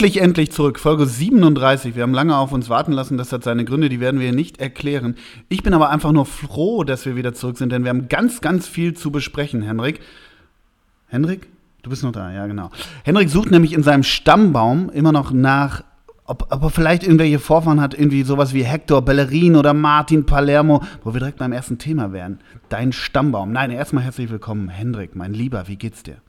endlich, endlich zurück. Folge 37. Wir haben lange auf uns warten lassen. Das hat seine Gründe, die werden wir nicht erklären. Ich bin aber einfach nur froh, dass wir wieder zurück sind, denn wir haben ganz, ganz viel zu besprechen, Henrik. Henrik? Du bist noch da, ja, genau. Henrik sucht nämlich in seinem Stammbaum immer noch nach, ob, ob er vielleicht irgendwelche Vorfahren hat, irgendwie sowas wie Hector Bellerin oder Martin Palermo, wo wir direkt beim ersten Thema wären. Dein Stammbaum. Nein, erstmal herzlich willkommen, Henrik, mein Lieber, wie geht's dir?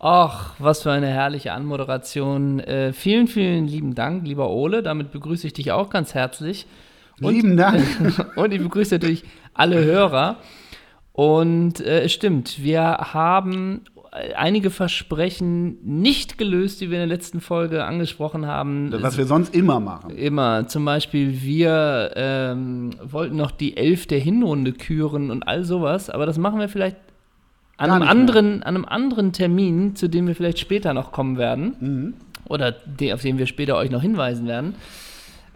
Ach, was für eine herrliche Anmoderation. Äh, vielen, vielen lieben Dank, lieber Ole. Damit begrüße ich dich auch ganz herzlich. Und, lieben Dank. und ich begrüße natürlich alle Hörer. Und äh, es stimmt, wir haben einige Versprechen nicht gelöst, die wir in der letzten Folge angesprochen haben. Was wir sonst immer machen. Immer. Zum Beispiel, wir ähm, wollten noch die Elf der Hinrunde küren und all sowas. Aber das machen wir vielleicht an einem, anderen, an einem anderen Termin, zu dem wir vielleicht später noch kommen werden. Mhm. Oder de, auf den wir später euch noch hinweisen werden.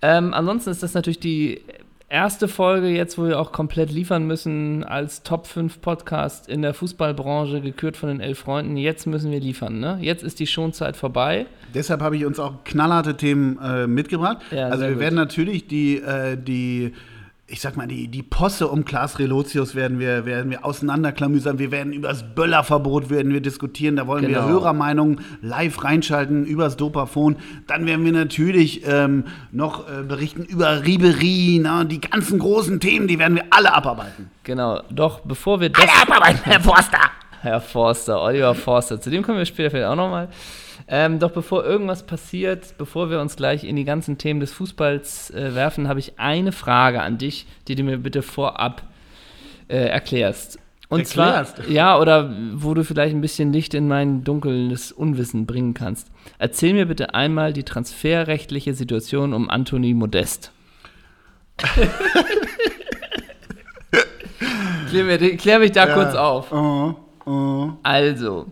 Ähm, ansonsten ist das natürlich die erste Folge jetzt, wo wir auch komplett liefern müssen als Top 5 Podcast in der Fußballbranche, gekürt von den elf Freunden. Jetzt müssen wir liefern, ne? Jetzt ist die Schonzeit vorbei. Deshalb habe ich uns auch knallharte Themen äh, mitgebracht. Ja, also wir gut. werden natürlich die, äh, die ich sag mal, die, die Posse um Klaas Relotius werden wir, werden wir auseinanderklamüsern. Wir werden über das Böllerverbot werden wir diskutieren. Da wollen genau. wir Hörermeinungen live reinschalten übers Dopafon. Dann werden wir natürlich ähm, noch äh, berichten über Ribery, na, die ganzen großen Themen, die werden wir alle abarbeiten. Genau, doch bevor wir das... Alle abarbeiten, Herr Forster! Herr Forster, Oliver Forster. Zu dem kommen wir später vielleicht auch nochmal. Ähm, doch bevor irgendwas passiert, bevor wir uns gleich in die ganzen Themen des Fußballs äh, werfen, habe ich eine Frage an dich, die du mir bitte vorab äh, erklärst. Und Erklärst. zwar, ja, oder wo du vielleicht ein bisschen Licht in mein dunkles Unwissen bringen kannst. Erzähl mir bitte einmal die transferrechtliche Situation um Anthony Modest. klär, mir, klär, mich da ja. kurz auf. Uh, uh. Also,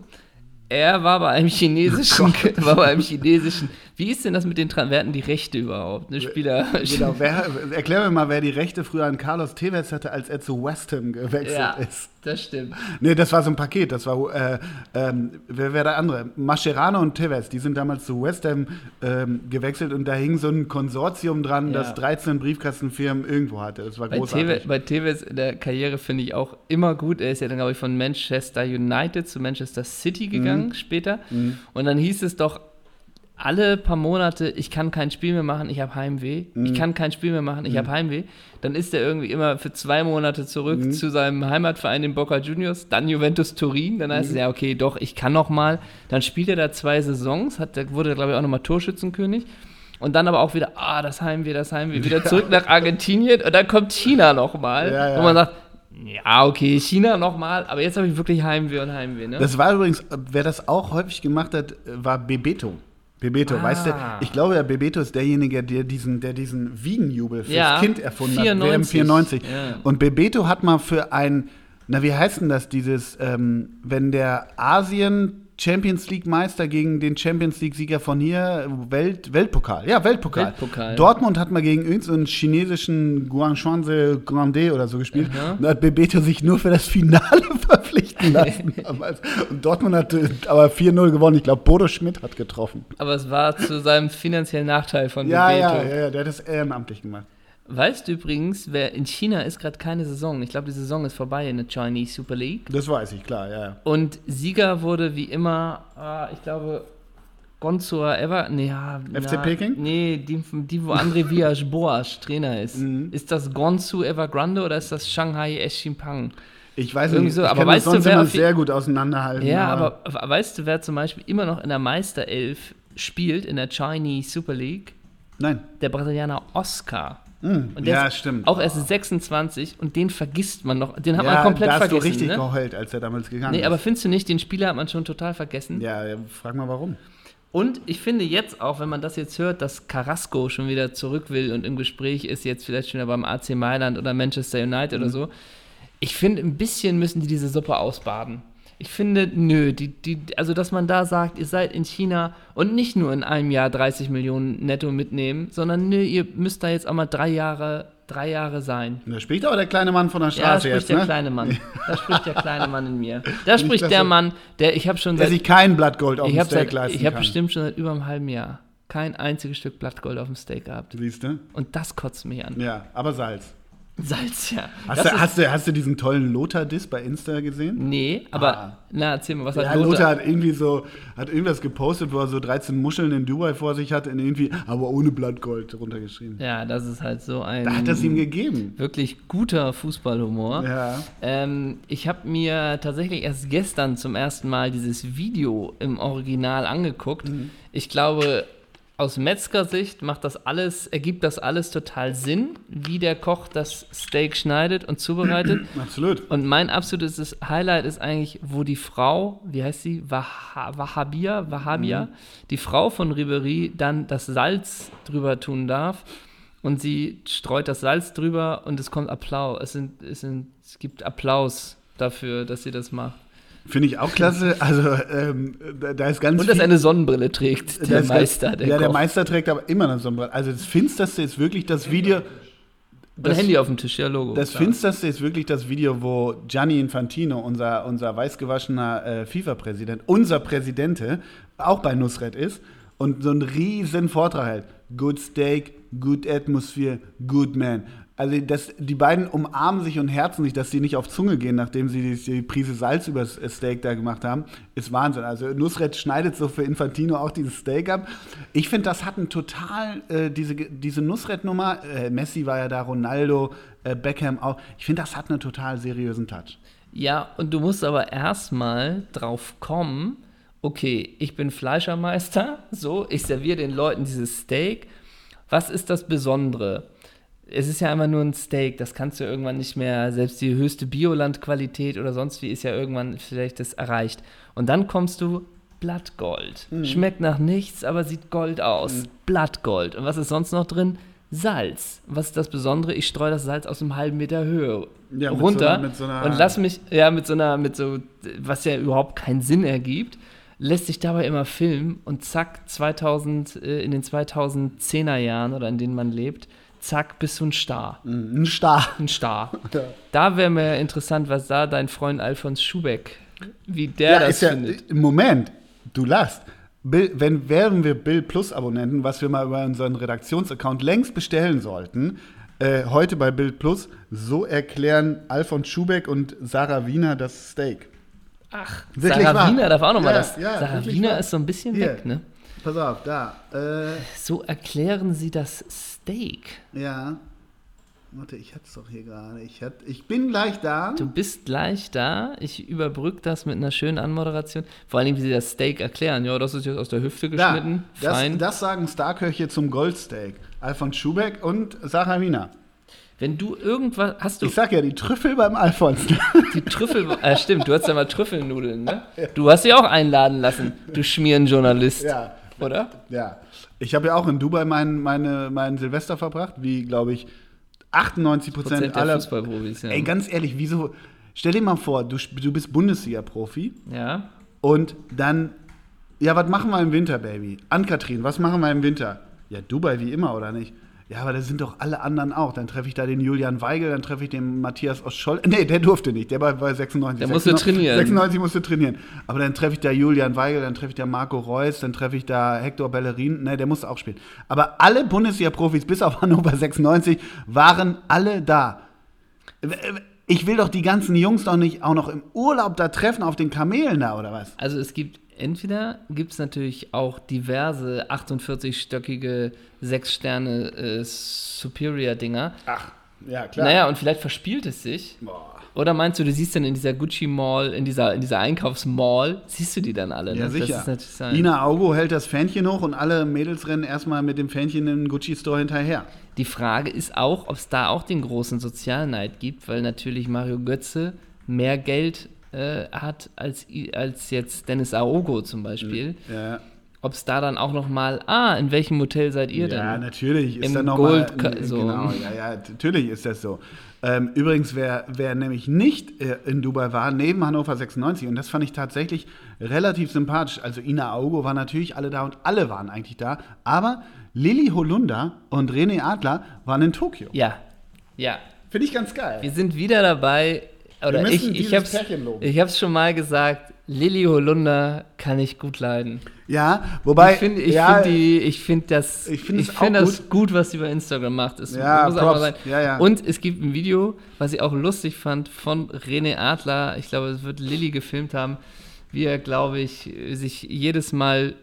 er war bei einem chinesischen, oh war bei einem chinesischen. Wie ist denn das mit den Wer hatten die Rechte überhaupt? Ne, Spieler. Genau, wer, erklär mir mal, wer die Rechte früher an Carlos Tevez hatte, als er zu West Ham gewechselt ja, ist. Das stimmt. Nee, das war so ein Paket. Das war, äh, ähm, wer wäre der andere? Mascherano und Tevez, die sind damals zu West Ham ähm, gewechselt und da hing so ein Konsortium dran, ja. das 13 Briefkastenfirmen irgendwo hatte. Das war bei großartig. Tevez, bei Tevez in der Karriere finde ich auch immer gut. Er ist ja dann, glaube ich, von Manchester United zu Manchester City gegangen mhm. später. Mhm. Und dann hieß es doch, alle paar Monate, ich kann kein Spiel mehr machen, ich habe Heimweh. Mhm. Ich kann kein Spiel mehr machen, ich mhm. habe Heimweh. Dann ist er irgendwie immer für zwei Monate zurück mhm. zu seinem Heimatverein, den Boca Juniors, dann Juventus Turin. Dann heißt es mhm. ja, okay, doch, ich kann noch mal. Dann spielt er da zwei Saisons, hat, wurde, glaube ich, auch noch mal Torschützenkönig. Und dann aber auch wieder, ah, das Heimweh, das Heimweh, wieder zurück nach Argentinien. Und dann kommt China noch mal, ja, ja. wo man sagt, ja, okay, China nochmal, aber jetzt habe ich wirklich Heimweh und Heimweh. Ne? Das war übrigens, wer das auch häufig gemacht hat, war Bebeto. Bebeto, ah. weißt du, ich glaube ja, Bebeto ist derjenige, der diesen, der diesen Wien-Jubel fürs ja, Kind erfunden 94. hat, WM 94. Ja. Und Bebeto hat mal für ein, na wie heißt denn das, dieses, ähm, wenn der Asien Champions League Meister gegen den Champions League Sieger von hier, Welt, Weltpokal. Ja, Weltpokal. Weltpokal. Dortmund hat mal gegen irgendeinen so chinesischen Guangchuanze Grande oder so gespielt. Aha. Und hat Bebeto sich nur für das Finale verpflichten lassen. und Dortmund hat aber 4-0 gewonnen. Ich glaube, Bodo Schmidt hat getroffen. Aber es war zu seinem finanziellen Nachteil von ja, Bebeto. Ja, ja, ja, der hat das ehrenamtlich gemacht. Weißt du übrigens, wer in China ist gerade keine Saison. Ich glaube, die Saison ist vorbei in der Chinese Super League. Das weiß ich, klar, ja. Und Sieger wurde wie immer, äh, ich glaube, Gonzor Ever. Nee, ja, FC na, Peking? Nee, die, die wo André Vias Boas Trainer ist. Mhm. Ist das Gonzu Evergrande oder ist das Shanghai Eshimpang? Ich weiß Irgendwie nicht, so, aber weißt du, wer sehr gut auseinanderhalten. Ja, aber. aber weißt du, wer zum Beispiel immer noch in der Meisterelf spielt, in der Chinese Super League? Nein. Der Brasilianer Oscar. Mm, und der ja, stimmt. Auch erst 26 und den vergisst man noch. Den hat ja, man komplett da hast vergessen. du richtig ne? geheult, als er damals gegangen nee, ist. Nee, aber findest du nicht, den Spieler hat man schon total vergessen? Ja, frag mal warum. Und ich finde jetzt auch, wenn man das jetzt hört, dass Carrasco schon wieder zurück will und im Gespräch ist, jetzt vielleicht schon wieder beim AC Mailand oder Manchester United mhm. oder so. Ich finde, ein bisschen müssen die diese Suppe ausbaden. Ich finde, nö, die, die, also dass man da sagt, ihr seid in China und nicht nur in einem Jahr 30 Millionen netto mitnehmen, sondern nö, ihr müsst da jetzt auch mal drei Jahre, drei Jahre sein. Da spricht aber der kleine Mann von der Straße ja, da spricht jetzt, der ne? kleine Mann. Da spricht der kleine Mann in mir. Da spricht der Mann, der ich habe schon der sich kein Blattgold auf dem Steak leisten Ich habe bestimmt schon seit über einem halben Jahr kein einziges Stück Blattgold auf dem Steak gehabt. Siehst du? Und das kotzt mich an. Ja, aber Salz. Salz, ja. Hast, du, hast, du, hast du diesen tollen Lothar-Diss bei Insta gesehen? Nee, aber ah. na, erzähl mal, was hat ja, Lothar? Lothar hat irgendwie so, hat irgendwas gepostet, wo er so 13 Muscheln in Dubai vor sich hat, in irgendwie, aber ohne Blattgold runtergeschrieben. Ja, das ist halt so ein. Da hat es ihm gegeben. Wirklich guter Fußballhumor. Ja. Ähm, ich habe mir tatsächlich erst gestern zum ersten Mal dieses Video im Original angeguckt. Mhm. Ich glaube, aus Metzgersicht macht das alles, ergibt das alles total Sinn, wie der Koch das Steak schneidet und zubereitet. Absolut. Und mein absolutes Highlight ist eigentlich, wo die Frau, wie heißt sie, Wah Wahhabia, Wahhabia, mhm. die Frau von Ribery dann das Salz drüber tun darf und sie streut das Salz drüber und es kommt Applaus. Es, sind, es, sind, es gibt Applaus dafür, dass sie das macht. Finde ich auch klasse. Also ähm, da ist ganz Und dass er eine Sonnenbrille trägt, der Meister. Der ja, Koch. der Meister trägt aber immer eine Sonnenbrille. Also das Finsterste ist wirklich das Video. Das, Handy auf dem Tisch, ja, Logo. Das klar. Finsterste ist wirklich das Video, wo Gianni Infantino, unser, unser weißgewaschener äh, FIFA-Präsident, unser Präsidente, auch bei Nusret ist und so einen riesen Vortrag hält. Good Steak, good Atmosphere, good man. Also das, die beiden umarmen sich und herzen sich, dass sie nicht auf Zunge gehen, nachdem sie die, die Prise Salz übers Steak da gemacht haben, ist Wahnsinn. Also Nusret schneidet so für Infantino auch dieses Steak ab. Ich finde, das hat ein total, äh, diese, diese Nusret-Nummer, äh, Messi war ja da, Ronaldo, äh, Beckham auch, ich finde, das hat einen total seriösen Touch. Ja, und du musst aber erstmal drauf kommen, okay, ich bin Fleischermeister, so, ich serviere den Leuten dieses Steak. Was ist das Besondere? Es ist ja einfach nur ein Steak, das kannst du irgendwann nicht mehr, selbst die höchste Bioland-Qualität oder sonst wie ist ja irgendwann vielleicht das erreicht. Und dann kommst du Blattgold. Mhm. Schmeckt nach nichts, aber sieht Gold aus. Mhm. Blattgold. Und was ist sonst noch drin? Salz. Was ist das Besondere? Ich streue das Salz aus einem halben Meter Höhe ja, runter so einer, so und lass mich, ja, mit so einer, mit so, was ja überhaupt keinen Sinn ergibt, lässt sich dabei immer filmen und zack, 2000, äh, in den 2010er Jahren oder in denen man lebt, zack, bist du ein Star. Mm, ein Star. Ein Star. Ja. Da wäre mir interessant, was da dein Freund Alfons Schubeck, wie der ja, das findet. Ja, Moment, du lachst. Bill, wenn wären wir Bill Plus Abonnenten, was wir mal über unseren Redaktionsaccount längst bestellen sollten, äh, heute bei Bild Plus, so erklären Alfons Schubeck und Sarah Wiener das Steak. Ach, wirklich Sarah wahr. Wiener darf auch nochmal ja, das. Ja, Sarah Wiener wahr. ist so ein bisschen Hier. weg, ne? Pass auf, da. Äh, so erklären sie das Steak. Ja. Warte, ich hatte es doch hier gerade. Ich, ich bin gleich da. Du bist gleich da. Ich überbrücke das mit einer schönen Anmoderation. Vor allem, wie sie das Steak erklären. Ja, das ist jetzt aus der Hüfte geschnitten. Da, Fein. Das, das sagen Starköche zum Goldsteak. Alfons Schubeck und Sarah Wiener. Wenn du irgendwas hast du. Ich sag ja, die Trüffel beim Alfons. Die Trüffel, äh, stimmt, du hast ja mal Trüffelnudeln, ne? Du hast sie auch einladen lassen, du Schmierenjournalist. Ja. Oder? Ja. Ich habe ja auch in Dubai mein, meine, meinen Silvester verbracht, wie, glaube ich, 98 Prozent aller Fußballprofis. Ja. Ey, ganz ehrlich, wieso? Stell dir mal vor, du, du bist Bundesliga-Profi. Ja. Und dann, ja, was machen wir im Winter, Baby? An-Kathrin, was machen wir im Winter? Ja, Dubai wie immer, oder nicht? Ja, aber da sind doch alle anderen auch. Dann treffe ich da den Julian Weigel, dann treffe ich den Matthias Oscholl. Nee, der durfte nicht. Der war bei 96. Der musste trainieren. 96 musste trainieren. Aber dann treffe ich da Julian Weigel, dann treffe ich da Marco Reus, dann treffe ich da Hector Bellerin. Nee, der musste auch spielen. Aber alle Bundesliga-Profis, bis auf Hannover 96, waren alle da. Ich will doch die ganzen Jungs doch nicht auch noch im Urlaub da treffen, auf den Kamelen da, oder was? Also es gibt entweder gibt es natürlich auch diverse 48-stöckige, 6 Sterne äh, Superior-Dinger. Ach, ja, klar. Naja, und vielleicht verspielt es sich. Boah. Oder meinst du, du siehst dann in dieser Gucci Mall, in dieser, in dieser Einkaufsmall, siehst du die dann alle? Ja, ne? sicher. Ina Augo hält das Fähnchen hoch und alle Mädels rennen erstmal mit dem Fähnchen in den Gucci-Store hinterher. Die Frage ist auch, ob es da auch den großen Sozialneid gibt, weil natürlich Mario Götze mehr Geld äh, hat als, als jetzt Dennis Aogo zum Beispiel. Ja. Ob es da dann auch noch mal, ah, in welchem Hotel seid ihr denn? Ja, natürlich ist Im da noch Gold mal, so. Genau, ja, ja, natürlich ist das so. Ähm, übrigens, wer, wer nämlich nicht äh, in Dubai war, neben Hannover 96, und das fand ich tatsächlich relativ sympathisch. Also Ina Augo war natürlich alle da und alle waren eigentlich da, aber Lilly Holunder und René Adler waren in Tokio. Ja, ja. Finde ich ganz geil. Wir sind wieder dabei, oder ich, ich habe es ich hab's schon mal gesagt, Lilly Holunder kann ich gut leiden. Ja, wobei. Ich finde ich ja, find find das, ich find ich find das gut. gut. was sie bei Instagram macht. Es ja, muss auch mal sein. Ja, ja. Und es gibt ein Video, was ich auch lustig fand, von René Adler. Ich glaube, es wird Lilly gefilmt haben, wie er, glaube ich, sich jedes Mal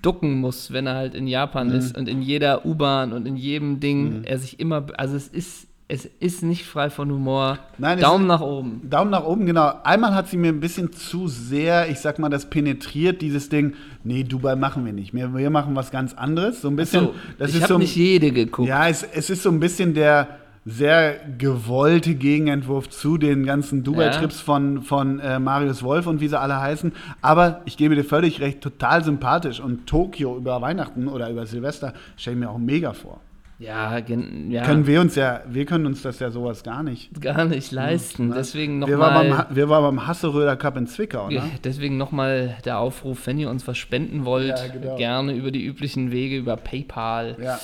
ducken muss, wenn er halt in Japan mhm. ist und in jeder U-Bahn und in jedem Ding mhm. er sich immer, also es ist es ist nicht frei von Humor. Nein, Daumen nach oben. Daumen nach oben, genau. Einmal hat sie mir ein bisschen zu sehr, ich sag mal, das penetriert, dieses Ding, nee, Dubai machen wir nicht. Wir, wir machen was ganz anderes. So ein bisschen. So, das ich habe so, nicht jede geguckt. Ja, es, es ist so ein bisschen der sehr gewollte Gegenentwurf zu den ganzen Dubai-Trips ja. von, von äh, Marius Wolf und wie sie alle heißen. Aber ich gebe dir völlig recht, total sympathisch. Und Tokio über Weihnachten oder über Silvester stelle ich mir auch mega vor. Ja, ja, Können wir uns ja, wir können uns das ja sowas gar nicht. Gar nicht leisten. Ne? Deswegen nochmal. Wir, waren beim, wir waren beim Hasseröder Cup in Zwickau, ne? Deswegen nochmal der Aufruf, wenn ihr uns was spenden wollt, ja, genau. gerne über die üblichen Wege, über PayPal. Ja.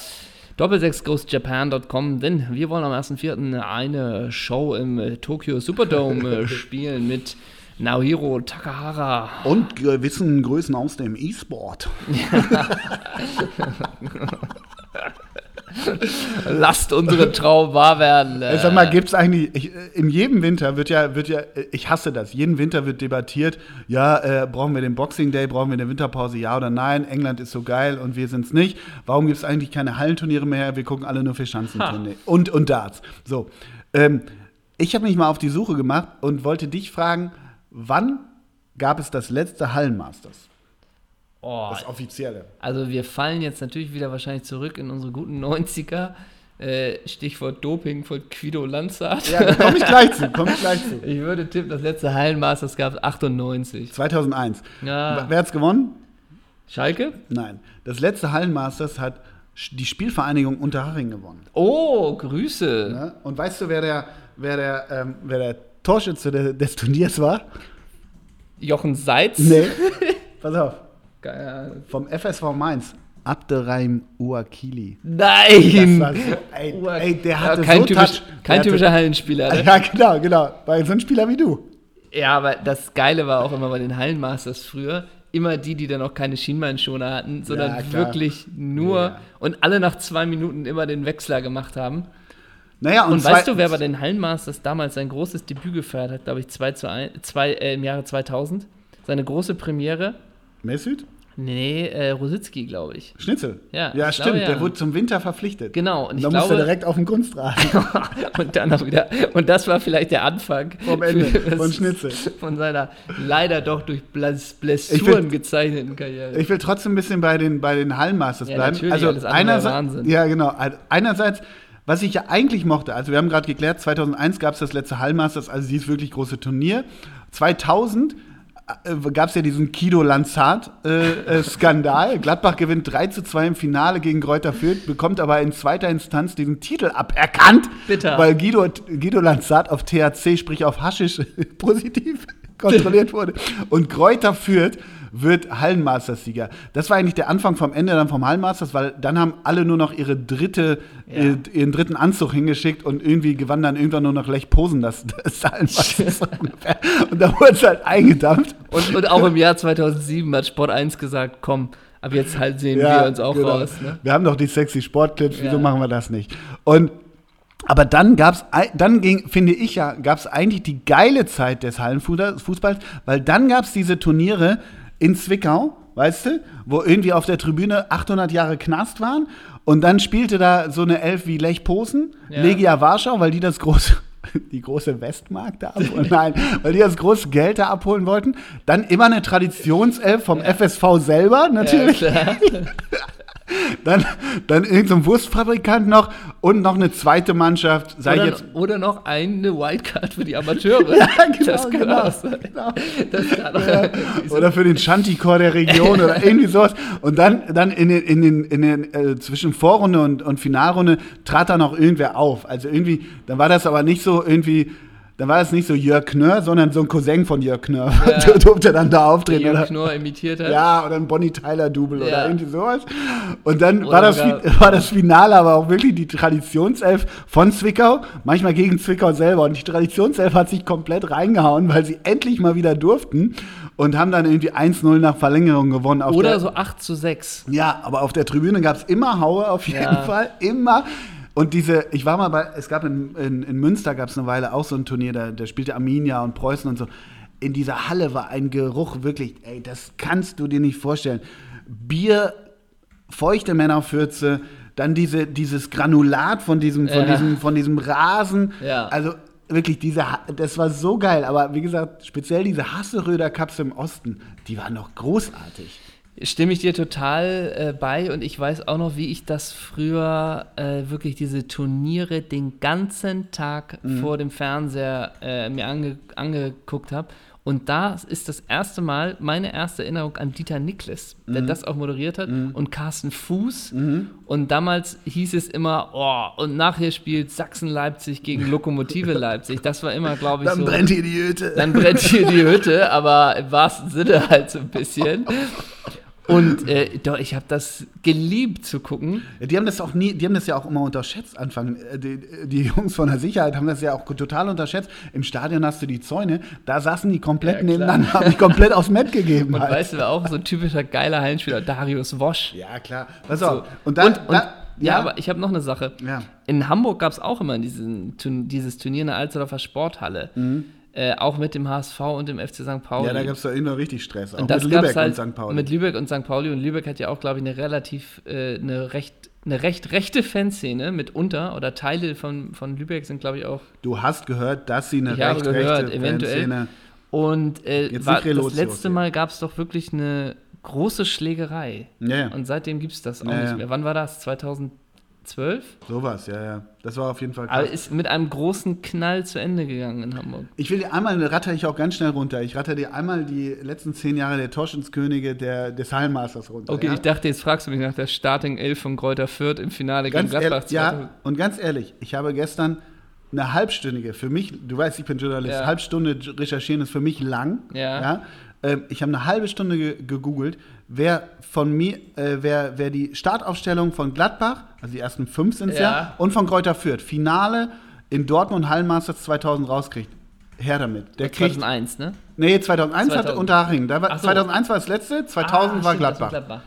Doppelsechsghostjapan.com, denn wir wollen am 1.4. eine Show im Tokyo Superdome spielen mit Naohiro Takahara. Und gewissen Größen aus dem E-Sport. Lasst unsere Traum wahr werden. Ich sag mal, gibt es eigentlich, ich, in jedem Winter wird ja, wird ja, ich hasse das, jeden Winter wird debattiert, ja, äh, brauchen wir den Boxing Day, brauchen wir eine Winterpause, ja oder nein, England ist so geil und wir sind es nicht. Warum gibt es eigentlich keine Hallenturniere mehr? Wir gucken alle nur für Schanzenturniere und, und Darts. So, ähm, ich habe mich mal auf die Suche gemacht und wollte dich fragen, wann gab es das letzte Hallenmasters? Oh, das Offizielle. Also wir fallen jetzt natürlich wieder wahrscheinlich zurück in unsere guten 90er. Äh, Stichwort Doping von Quido Lanzart. Ja, da komme ich gleich zu, komme ich gleich zu. Ich würde tippen, das letzte Hallenmasters gab es 98. 2001. Ja. Wer hat es gewonnen? Schalke? Nein. Das letzte Hallenmasters hat die Spielvereinigung Unterhaching gewonnen. Oh, Grüße. Ja, und weißt du, wer der, wer der, ähm, wer der Torschütze des Turniers war? Jochen Seitz? Nee. Pass auf. Geil. Vom FSV Mainz. Abderrahim Uakili. Nein! So, ey, ey, der hatte ja, kein, so typisch, Touch, kein typischer Hallenspieler. Ne? Ja, genau, genau. Weil so ein Spieler wie du. Ja, aber das Geile war auch immer bei den Hallenmasters früher, immer die, die dann auch keine Schienbeinschoner hatten, sondern ja, wirklich nur ja. und alle nach zwei Minuten immer den Wechsler gemacht haben. Naja, und, und weißt du, wer bei den Hallenmasters damals sein großes Debüt gefeiert hat, glaube ich, zwei zu ein, zwei, äh, im Jahre 2000? Seine große Premiere. Mesut? Nee, äh, Rositzky, glaube ich. Schnitzel? Ja, ja stimmt. Glaube, ja. Der wurde zum Winter verpflichtet. Genau. Und, und dann musste er direkt auf den Kunstrasen. und dann auch wieder. Und das war vielleicht der Anfang. Vom Ende von Schnitzel. Von seiner leider doch durch Blessuren gezeichneten Karriere. Ich will trotzdem ein bisschen bei den, bei den Hallenmasters ja, bleiben. Natürlich, also einerseits, Wahnsinn. Ja, genau. Einerseits was ich ja eigentlich mochte, also wir haben gerade geklärt, 2001 gab es das letzte Hallmasters, also dieses wirklich große Turnier. 2000 äh, gab es ja diesen Kido Lanzard-Skandal. Äh, äh, Gladbach gewinnt 3 zu 2 im Finale gegen Kräuter Fürth, bekommt aber in zweiter Instanz diesen Titel aberkannt, Bitter. weil Guido, Guido Lanzard auf THC, sprich auf Haschisch, positiv kontrolliert wurde. Und Kräuter Fürth wird Hallenmasters-Sieger. Das war eigentlich der Anfang vom Ende dann vom Hallenmasters, weil dann haben alle nur noch ihre dritte, ja. äh, ihren dritten Anzug hingeschickt und irgendwie gewann dann irgendwann nur noch Lech Posen das, das Hallenmasters. und da wurde es halt eingedampft. Und, und auch im Jahr 2007 hat Sport 1 gesagt, komm, ab jetzt halt sehen ja, wir uns auch genau. raus. Ne? Wir haben doch die sexy Sportclips, wieso ja. machen wir das nicht? Und aber dann gab's, dann ging, finde ich ja, gab es eigentlich die geile Zeit des Hallenfußballs, weil dann gab es diese Turniere, in Zwickau, weißt du, wo irgendwie auf der Tribüne 800 Jahre Knast waren. Und dann spielte da so eine Elf wie Lech Posen, ja. Legia Warschau, weil die das große, die große Westmark da abholen. Nein, weil die das große Geld da abholen wollten. Dann immer eine Traditionself vom. FSV selber, natürlich. Ja, dann, dann irgendein so Wurstfabrikant noch und noch eine zweite Mannschaft. Sei oder, jetzt oder noch eine Wildcard für die Amateure. ja, genau, das kann genau, auch sein. Genau. Ja. oder für den Shantikor der Region oder irgendwie sowas. Und dann, dann in den, in den, in den äh, zwischen Vorrunde und, und Finalrunde trat da noch irgendwer auf. Also irgendwie, dann war das aber nicht so irgendwie dann war es nicht so Jörg Knörr, sondern so ein Cousin von Jörg Knörr, ja. durfte dann da auftreten. Jörg Knörr imitiert hat. Ja, oder ein Bonnie Tyler-Double ja. oder irgendwie sowas. Und dann war das, war das Finale aber auch wirklich die Traditionself von Zwickau, manchmal gegen Zwickau selber. Und die Traditionself hat sich komplett reingehauen, weil sie endlich mal wieder durften. und haben dann irgendwie 1-0 nach Verlängerung gewonnen. Oder der, so 8 zu 6. Ja, aber auf der Tribüne gab es immer Haue auf jeden ja. Fall. Immer. Und diese, ich war mal bei, es gab in, in, in Münster gab es eine Weile auch so ein Turnier, da, da spielte Arminia und Preußen und so. In dieser Halle war ein Geruch wirklich, ey, das kannst du dir nicht vorstellen. Bier, feuchte Männerfürze, dann diese, dieses Granulat von diesem, von, ja. diesem, von diesem Rasen. Ja. Also wirklich, diese, das war so geil. Aber wie gesagt, speziell diese Hasseröder Cups im Osten, die waren noch großartig. Stimme ich dir total äh, bei und ich weiß auch noch, wie ich das früher äh, wirklich diese Turniere den ganzen Tag mhm. vor dem Fernseher äh, mir ange angeguckt habe und da ist das erste Mal meine erste Erinnerung an Dieter Niklas, der mhm. das auch moderiert hat, mhm. und Carsten Fuß. Mhm. Und damals hieß es immer, oh, und nachher spielt Sachsen-Leipzig gegen Lokomotive Leipzig. Das war immer, glaube ich, dann so. Dann brennt hier die Hütte. Dann brennt hier die Hütte, aber im wahrsten Sinne halt so ein bisschen. Und äh, doch, ich habe das geliebt zu gucken. Die haben das auch nie, die haben das ja auch immer unterschätzt Anfang. Äh, die, die, Jungs von der Sicherheit haben das ja auch total unterschätzt. Im Stadion hast du die Zäune, da saßen die komplett ja, nebeneinander, haben die komplett aufs Met gegeben. Und halt. weißt du, auch so ein typischer geiler Hallenspieler, Darius Wosch. Ja, klar. Pass auf. So. Und dann. Und, und, da, ja, ja, aber ich habe noch eine Sache. Ja. In Hamburg gab es auch immer diesen, dieses Turnier in der Alsterdorfer Sporthalle. Mhm. Äh, auch mit dem HSV und dem FC St. Pauli. Ja, da gab es da immer richtig Stress. Auch und das mit Lübeck halt und St. Pauli. Mit Lübeck und St. Pauli. Und Lübeck hat ja auch, glaube ich, eine relativ, äh, eine recht eine recht rechte Fanszene mitunter oder Teile von, von Lübeck sind, glaube ich, auch. Du hast gehört, dass sie eine ich recht gehört, rechte eventuell. Fanszene. Und äh, war, das letzte Mal gab es doch wirklich eine große Schlägerei. Ja, ja. Und seitdem gibt es das auch ja, nicht mehr. Wann war das? 2000? Zwölf? Sowas, ja, ja. Das war auf jeden Fall krass. Aber ist mit einem großen Knall zu Ende gegangen in Hamburg. Ich will dir einmal, ratter ich auch ganz schnell runter. Ich ratter dir einmal die letzten zehn Jahre der Torschenskönige der, des Hallenmasters runter. Okay, ja? ich dachte, jetzt fragst du mich nach der Starting 11 von Kräuter Fürth im Finale ganz gegen Gladbach. Ja, und ganz ehrlich, ich habe gestern eine halbstündige, für mich, du weißt, ich bin Journalist, ja. Stunde recherchieren ist für mich lang. Ja. ja? Ähm, ich habe eine halbe Stunde gegoogelt, wer von mir, äh, wer, wer die Startaufstellung von Gladbach, also die ersten fünf sind es ja. ja, und von Kräuter Fürth, Finale in Dortmund Hallenmasters 2000 rauskriegt. Her damit. Der 2001, kriegt, ne? Nee, 2001 2000. hatte Unterhaching. Da war, so. 2001 war das letzte, 2000 ah, war Gladbach. Gladbach.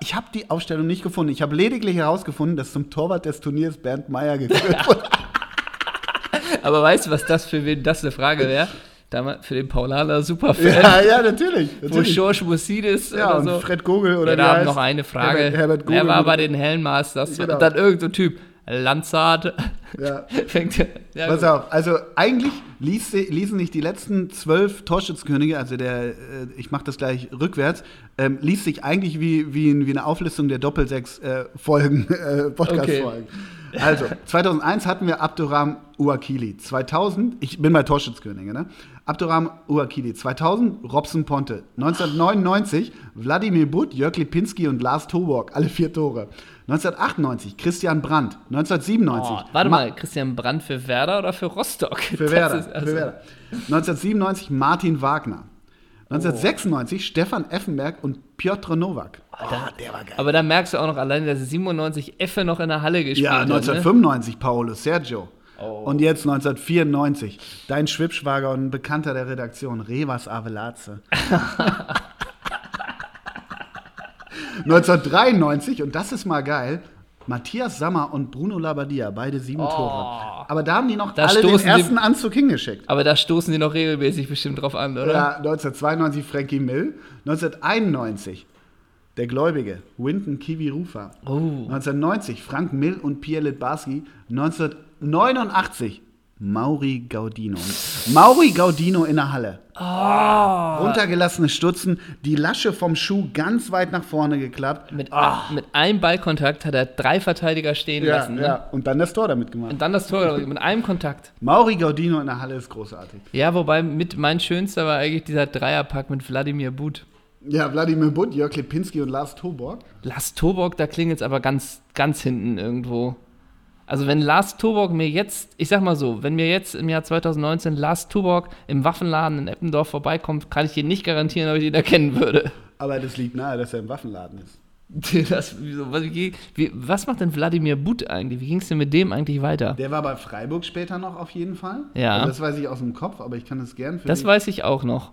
Ich habe die Aufstellung nicht gefunden. Ich habe lediglich herausgefunden, dass zum Torwart des Turniers Bernd Meyer geführt wurde. Aber weißt du, was das für wen das eine Frage wäre? Damals für den Paulaner Superfan. Ja, ja, natürlich. natürlich. Wo George Musidis ja, oder so. Fred Gogel oder da haben noch eine Frage. Herbert, Herbert Gogel. Wer war bei den Hellenmasters? Genau. Und dann irgendein so Typ. Lanzard. Ja. Fängt, ja, Pass gut. auf, also eigentlich ließ, ließen sich die letzten zwölf Torschützkönige, also der, äh, ich mache das gleich rückwärts, ähm, ließ sich eigentlich wie, wie, wie eine Auflistung der Doppelsechs-Folgen, äh, äh, Podcast-Folgen. Okay. Also, 2001 hatten wir Abduram Uakili. 2000, ich bin bei Torschützkönige, ne? Abduram Uakili. 2000 Robson Ponte. 1999 Wladimir Butt, Jörg Lipinski und Lars Toborg. Alle vier Tore. 1998 Christian Brandt. 1997. Oh, warte mal, Christian Brandt für Werder oder für Rostock? Für Werder, also für Werder. 1997 Martin Wagner. 1996 oh. Stefan Effenberg und Piotr Nowak. Oh, der war geil. Aber da merkst du auch noch alleine, dass 97 Effe noch in der Halle gespielt hat. Ja, 1995 ne? Paulo Sergio. Oh. Und jetzt 1994 dein Schwibschwager und ein Bekannter der Redaktion, Revas Avelaze. 1993, und das ist mal geil, Matthias Sammer und Bruno Labbadia, beide sieben oh. Tore. Aber da haben die noch da alle den ersten die, Anzug hingeschickt. Aber da stoßen die noch regelmäßig bestimmt drauf an, oder? Ja, 1992 Frankie Mill, 1991 der Gläubige, Winton Kiwi Rufa. Oh. 1990 Frank Mill und Pierre Litbarski. 1989 Mauri Gaudino. Mauri Gaudino in der Halle. Oh. Runtergelassene Stutzen, die Lasche vom Schuh ganz weit nach vorne geklappt. Mit, oh. mit einem Ballkontakt hat er drei Verteidiger stehen ja, lassen. Ne? Ja, und dann das Tor damit gemacht. Und dann das Tor mit einem Kontakt. Mauri Gaudino in der Halle ist großartig. Ja, wobei mit mein schönster war eigentlich dieser Dreierpack mit Wladimir But. Ja, Wladimir But, Jörg Lipinski und Lars Toborg. Lars Toborg, da klingt jetzt aber ganz, ganz hinten irgendwo. Also wenn Lars Tuborg mir jetzt, ich sag mal so, wenn mir jetzt im Jahr 2019 Lars Tuborg im Waffenladen in Eppendorf vorbeikommt, kann ich dir nicht garantieren, ob ich ihn erkennen würde. Aber das liegt nahe, dass er im Waffenladen ist. Das, was, macht denn Wladimir But eigentlich? Wie ging es denn mit dem eigentlich weiter? Der war bei Freiburg später noch auf jeden Fall. Ja. Also das weiß ich aus dem Kopf, aber ich kann das gern für Das dich. weiß ich auch noch.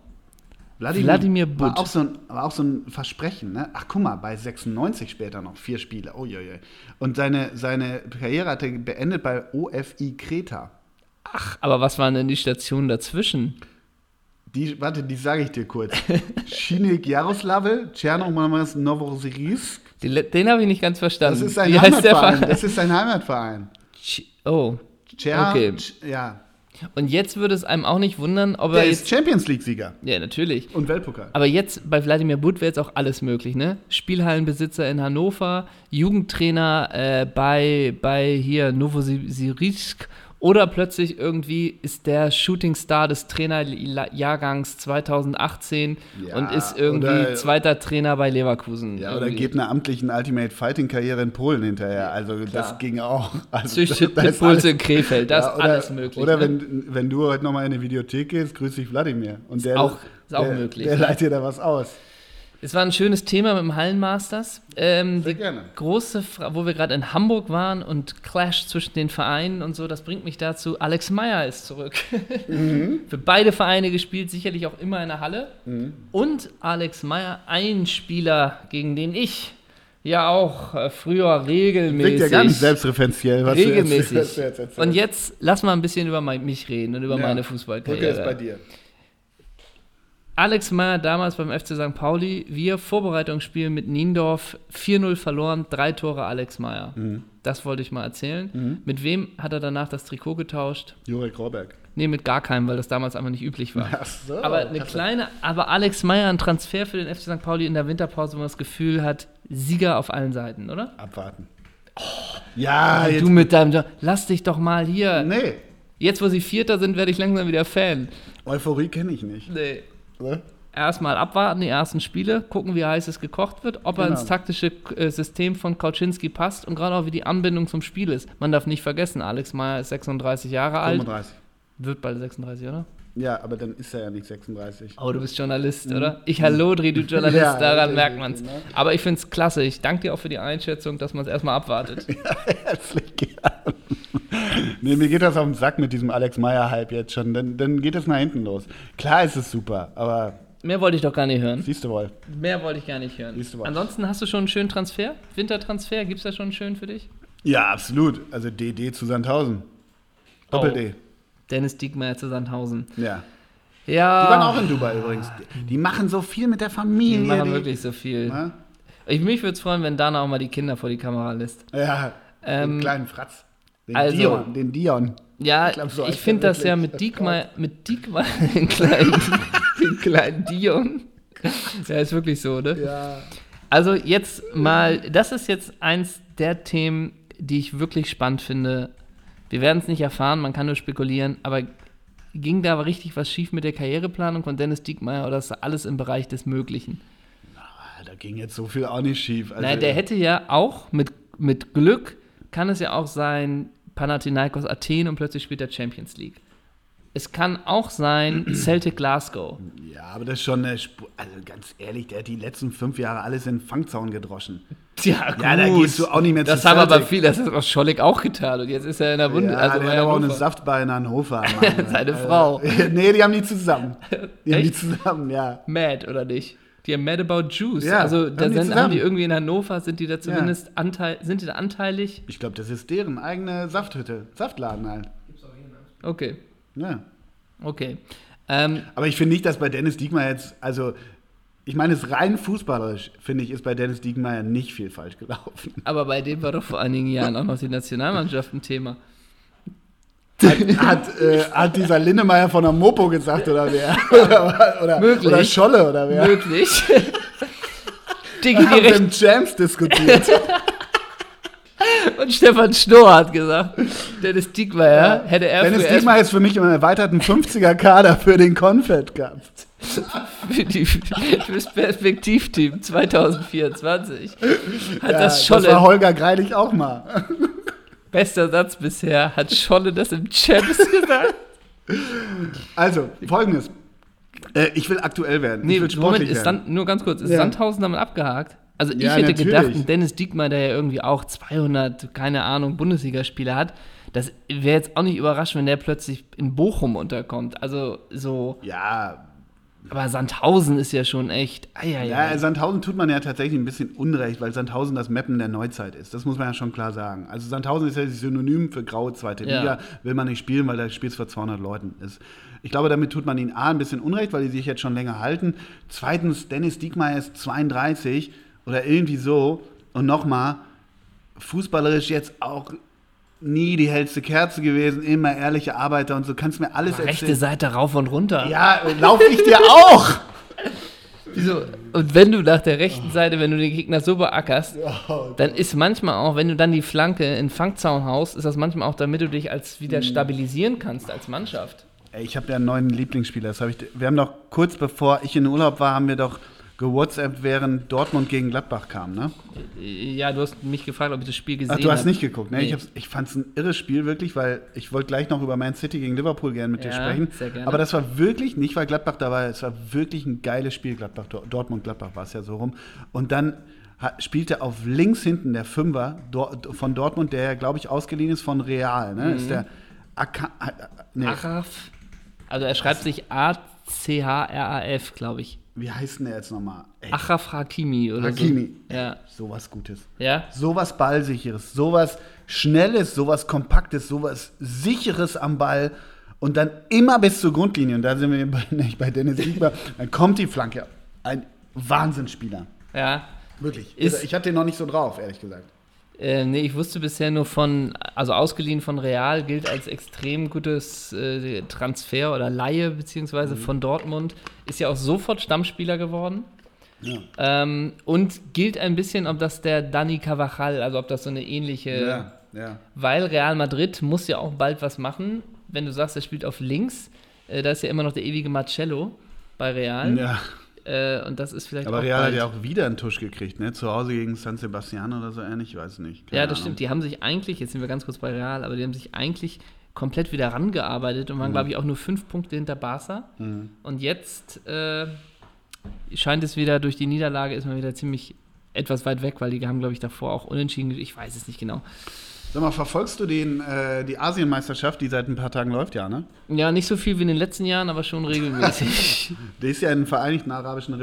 Wladimir, Wladimir Butt. War auch, so ein, war auch so ein Versprechen, ne? Ach, guck mal, bei 96 später noch vier Spiele. Uiuiui. Und seine, seine Karriere hat er beendet bei OFI Kreta. Ach, aber was waren denn die Stationen dazwischen? Die, warte, die sage ich dir kurz. Schinik Jaroslawl, Tschernomorsk Novosibirsk. Den habe ich nicht ganz verstanden. Das ist sein Wie Heimatverein. Das ist sein Heimatverein. oh. Tscher, okay. ja. Und jetzt würde es einem auch nicht wundern, ob Der er jetzt. ist Champions League-Sieger. Ja, natürlich. Und Weltpokal. Aber jetzt bei Wladimir Butt wäre jetzt auch alles möglich, ne? Spielhallenbesitzer in Hannover, Jugendtrainer äh, bei, bei hier Novosibirsk oder plötzlich irgendwie ist der Shootingstar des Trainerjahrgangs 2018 ja, und ist irgendwie oder, zweiter Trainer bei Leverkusen. Ja, irgendwie. oder geht einer amtlichen Ultimate Fighting Karriere in Polen hinterher. Also Klar. das ging auch. Also, Züchtet Pitbulls in Krefeld, das ja, oder, ist alles möglich. Oder ne? wenn, wenn du heute nochmal in eine Videothek gehst, grüß dich Wladimir. Und der, ist auch, ist auch der, möglich. Der ne? leitet dir da was aus. Es war ein schönes Thema mit dem Hallenmasters. Ähm, Sehr gerne. Große, Fra wo wir gerade in Hamburg waren und Clash zwischen den Vereinen und so, das bringt mich dazu. Alex Meyer ist zurück. Mhm. Für beide Vereine gespielt, sicherlich auch immer in der Halle. Mhm. Und Alex Meyer, ein Spieler, gegen den ich ja auch äh, früher regelmäßig. Klingt ja ganz selbstreferenziell, was regelmäßig. du jetzt, was du jetzt Und jetzt lass mal ein bisschen über mich reden und über ja. meine Fußballkarriere. Okay, ist bei dir. Alex Meyer damals beim FC St. Pauli, wir Vorbereitungsspiel mit Niendorf, 4-0 verloren, drei Tore Alex Meyer. Mhm. Das wollte ich mal erzählen. Mhm. Mit wem hat er danach das Trikot getauscht? Jurek Rohrberg. Nee, mit gar keinem, weil das damals einfach nicht üblich war. Ach so, aber eine kleine, aber Alex Meyer, ein Transfer für den FC St. Pauli in der Winterpause, wo man das Gefühl hat, Sieger auf allen Seiten, oder? Abwarten. Oh, ja, du mit deinem, lass dich doch mal hier. Nee. Jetzt, wo sie Vierter sind, werde ich langsam wieder Fan. Euphorie kenne ich nicht. Nee. Ne? Erstmal abwarten, die ersten Spiele, gucken, wie heiß es gekocht wird, ob genau. er ins taktische äh, System von Kauczynski passt und gerade auch, wie die Anbindung zum Spiel ist. Man darf nicht vergessen, Alex Meyer ist 36 Jahre 35. alt. Wird bald 36, oder? Ja, aber dann ist er ja nicht 36. Oh, du bist Journalist, mhm. oder? Ich Hallodri, du Journalist, ja, daran merkt man es. Ne? Aber ich finde es klasse. Ich danke dir auch für die Einschätzung, dass man es erstmal abwartet. ja, herzlich gern. nee, mir geht das auf den Sack mit diesem Alex Meyer-Hype jetzt schon. Dann, dann geht es nach hinten los. Klar ist es super, aber Mehr wollte ich doch gar nicht hören. Siehst du wohl. Mehr wollte ich gar nicht hören. Siehst du wohl. Ansonsten hast du schon einen schönen Transfer? Wintertransfer? Gibt es da schon einen schönen für dich? Ja, absolut. Also DD zu Sandhausen. Doppel-D. Oh. Dennis Diekmeyer zu Sandhausen. Ja. Ja. Die waren auch in Dubai übrigens. Die machen so viel mit der Familie. Die machen die, wirklich so viel. Ich, mich würde es freuen, wenn Dana auch mal die Kinder vor die Kamera lässt. Ja. Ähm, den kleinen Fratz. Den also, Dion. Den Dion. Ja, ich, so ich finde das ja mit Diekmeyer, mit Diekmeyer, den kleinen, den kleinen Dion. Ja, ist wirklich so, ne? Ja. Also jetzt mal, das ist jetzt eins der Themen, die ich wirklich spannend finde. Wir werden es nicht erfahren, man kann nur spekulieren, aber ging da aber richtig was schief mit der Karriereplanung von Dennis Diekmeyer oder ist alles im Bereich des Möglichen? Na, da ging jetzt so viel auch nicht schief. Also, Nein, der hätte ja auch mit, mit Glück, kann es ja auch sein, Panathinaikos Athen und plötzlich spielt er Champions League. Es kann auch sein Celtic Glasgow. Ja, aber das ist schon eine Spur. Also ganz ehrlich, der hat die letzten fünf Jahre alles in den Fangzaun gedroschen. Ja, gut. Ja, da gehst du auch nicht mehr das zu Das haben aber viele, das hat auch Schollig auch getan und jetzt ist er in der Bunde. Ja, also der hat aber auch eine Saftbar in Hannover. Seine also, Frau. nee, die haben die zusammen. Die haben die zusammen, ja. Mad, oder nicht? Die haben Mad About Juice. Ja, also da haben, sind, die haben die irgendwie in Hannover, sind die da zumindest ja. anteil, sind die da anteilig? Ich glaube, das ist deren eigene Safthütte, Saftladen halt. Gibt's auch hier, ne? Okay. Ja. Okay. Ähm, Aber ich finde nicht, dass bei Dennis Diekmeyer jetzt, also ich meine, es rein fußballerisch, finde ich, ist bei Dennis Diekmeyer nicht viel falsch gelaufen. Aber bei dem war doch vor einigen Jahren auch noch die Nationalmannschaft ein Thema. Hat, hat, äh, hat, dieser Linnemeyer von der Mopo gesagt oder wer? oder, oder, Möglich. oder Scholle oder wer? Möglich. Dinge, die haben Jams diskutiert. Und Stefan Schnorr hat gesagt, Dennis Diekmeyer ja. hätte er Dennis Diekmeyer ist für mich im erweiterten 50er-Kader für den Confed gehabt. für, die, für das Perspektivteam 2024 hat ja, das Scholle. Das war Holger Greilich auch mal. Bester Satz bisher. Hat Scholle das im Champs gesagt? Also, folgendes. Äh, ich will aktuell werden. Nee, ich will sportlich Moment, ist werden. Sand, nur ganz kurz. Ist ja. Sandhausen damit abgehakt? Also, ich ja, hätte natürlich. gedacht, Dennis Diekmann, der ja irgendwie auch 200, keine Ahnung, Bundesligaspiele hat, das wäre jetzt auch nicht überraschend, wenn der plötzlich in Bochum unterkommt. Also, so. Ja, Aber Sandhausen ist ja schon echt. Eieiei. Ja, Sandhausen tut man ja tatsächlich ein bisschen Unrecht, weil Sandhausen das Mappen der Neuzeit ist. Das muss man ja schon klar sagen. Also Sandhausen ist ja Synonym für graue zweite ja. Liga. Will man nicht spielen, weil da spielt es vor 200 Leuten. Ist. Ich glaube, damit tut man ihnen A, ein bisschen Unrecht, weil die sich jetzt schon länger halten. Zweitens, Dennis Diekmeyer ist 32 oder irgendwie so. Und nochmal, fußballerisch jetzt auch nie die hellste Kerze gewesen, immer ehrliche Arbeiter und so. Kannst mir alles erzählen. Rechte Seite rauf und runter. Ja, laufe ich dir auch. Wieso? Und wenn du nach der rechten Seite, wenn du den Gegner so beackerst, dann ist manchmal auch, wenn du dann die Flanke in Fangzaun haust, ist das manchmal auch, damit du dich als wieder mhm. stabilisieren kannst als Mannschaft. Ey, ich habe ja einen neuen Lieblingsspieler. Das hab ich, wir haben doch kurz bevor ich in Urlaub war, haben wir doch gewhatsappt, während Dortmund gegen Gladbach kam, ne? Ja, du hast mich gefragt, ob ich das Spiel gesehen habe. du hast hab. nicht geguckt, ne? Nee. Ich, ich fand es ein irres Spiel, wirklich, weil ich wollte gleich noch über Man City gegen Liverpool gerne mit ja, dir sprechen. Sehr gerne. Aber das war wirklich, nicht weil Gladbach da war, es war wirklich ein geiles Spiel, Gladbach, Dortmund-Gladbach war es ja so rum. Und dann spielte auf links hinten der Fünfer von Dortmund, der ja, glaube ich, ausgeliehen ist von Real, ne? Mhm. Ist der Aka, nee. Achraf. Also er schreibt Was? sich A-C-H-R-A-F, glaube ich. Wie heißt denn der jetzt nochmal? Achraf Hakimi oder Hakimi. so. Ja. Sowas Gutes. Ja. Sowas Ballsicheres, sowas Schnelles, sowas Kompaktes, sowas Sicheres am Ball und dann immer bis zur Grundlinie. Und da sind wir bei, nicht bei Dennis Diekber. Dann kommt die Flanke. Ein Wahnsinnsspieler. Ja. Wirklich. Ist, ich hatte den noch nicht so drauf, ehrlich gesagt. Äh, nee, ich wusste bisher nur von, also ausgeliehen von Real gilt als extrem gutes äh, Transfer oder Laie beziehungsweise mhm. von Dortmund. Ist ja auch sofort Stammspieler geworden. Ja. Ähm, und gilt ein bisschen, ob das der Dani Cavachal, also ob das so eine ähnliche. Ja, ja. Weil Real Madrid muss ja auch bald was machen. Wenn du sagst, er spielt auf links, äh, da ist ja immer noch der ewige Marcello bei Real. Ja. Äh, und das ist vielleicht Aber Real hat ja auch wieder einen Tusch gekriegt, ne? Zu Hause gegen San Sebastian oder so ähnlich, ich weiß nicht. Keine ja, das Ahnung. stimmt. Die haben sich eigentlich, jetzt sind wir ganz kurz bei Real, aber die haben sich eigentlich komplett wieder rangearbeitet und waren, mhm. glaube ich, auch nur fünf Punkte hinter Barca. Mhm. Und jetzt äh, scheint es wieder, durch die Niederlage ist man wieder ziemlich etwas weit weg, weil die haben, glaube ich, davor auch unentschieden, ich weiß es nicht genau. Sag mal, verfolgst du den, äh, die Asienmeisterschaft, die seit ein paar Tagen läuft, ja, ne? Ja, nicht so viel wie in den letzten Jahren, aber schon regelmäßig. der ist ja in den Vereinigten Arabischen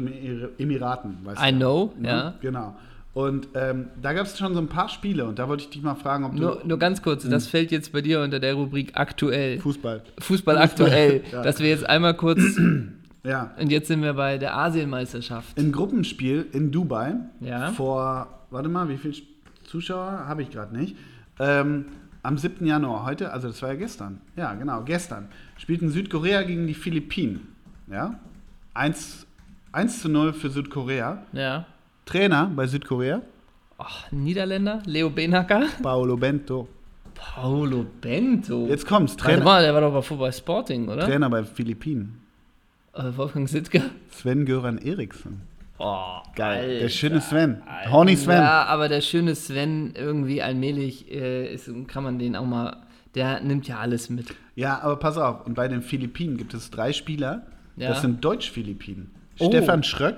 Emiraten, weißt du? I know, mhm, ja. Genau. Und ähm, da gab es schon so ein paar Spiele und da wollte ich dich mal fragen, ob du. Nur, nur ganz kurz, mhm. das fällt jetzt bei dir unter der Rubrik aktuell. Fußball. Fußball aktuell. ja. Dass wir jetzt einmal kurz. ja. Und jetzt sind wir bei der Asienmeisterschaft. Im Gruppenspiel in Dubai. Ja. Vor, warte mal, wie viele Zuschauer habe ich gerade nicht. Ähm, am 7. Januar heute, also das war ja gestern, ja genau, gestern, spielten Südkorea gegen die Philippinen. Ja? 1, 1 zu 0 für Südkorea. Ja. Trainer bei Südkorea. Ach, Niederländer, Leo Benacker. Paolo Bento. Paolo Bento? Jetzt kommt's, Trainer. Mal, der war doch bei bei Sporting, oder? Trainer bei Philippinen. Äh, Wolfgang Sittger. Sven-Göran Eriksen. Oh, geil. Der schöne Sven. Alter. Horny Sven. Ja, aber der schöne Sven, irgendwie allmählich äh, ist, kann man den auch mal. Der nimmt ja alles mit. Ja, aber pass auf. Und bei den Philippinen gibt es drei Spieler. Ja. Das sind Deutsch-Philippinen. Oh. Stefan Schröck.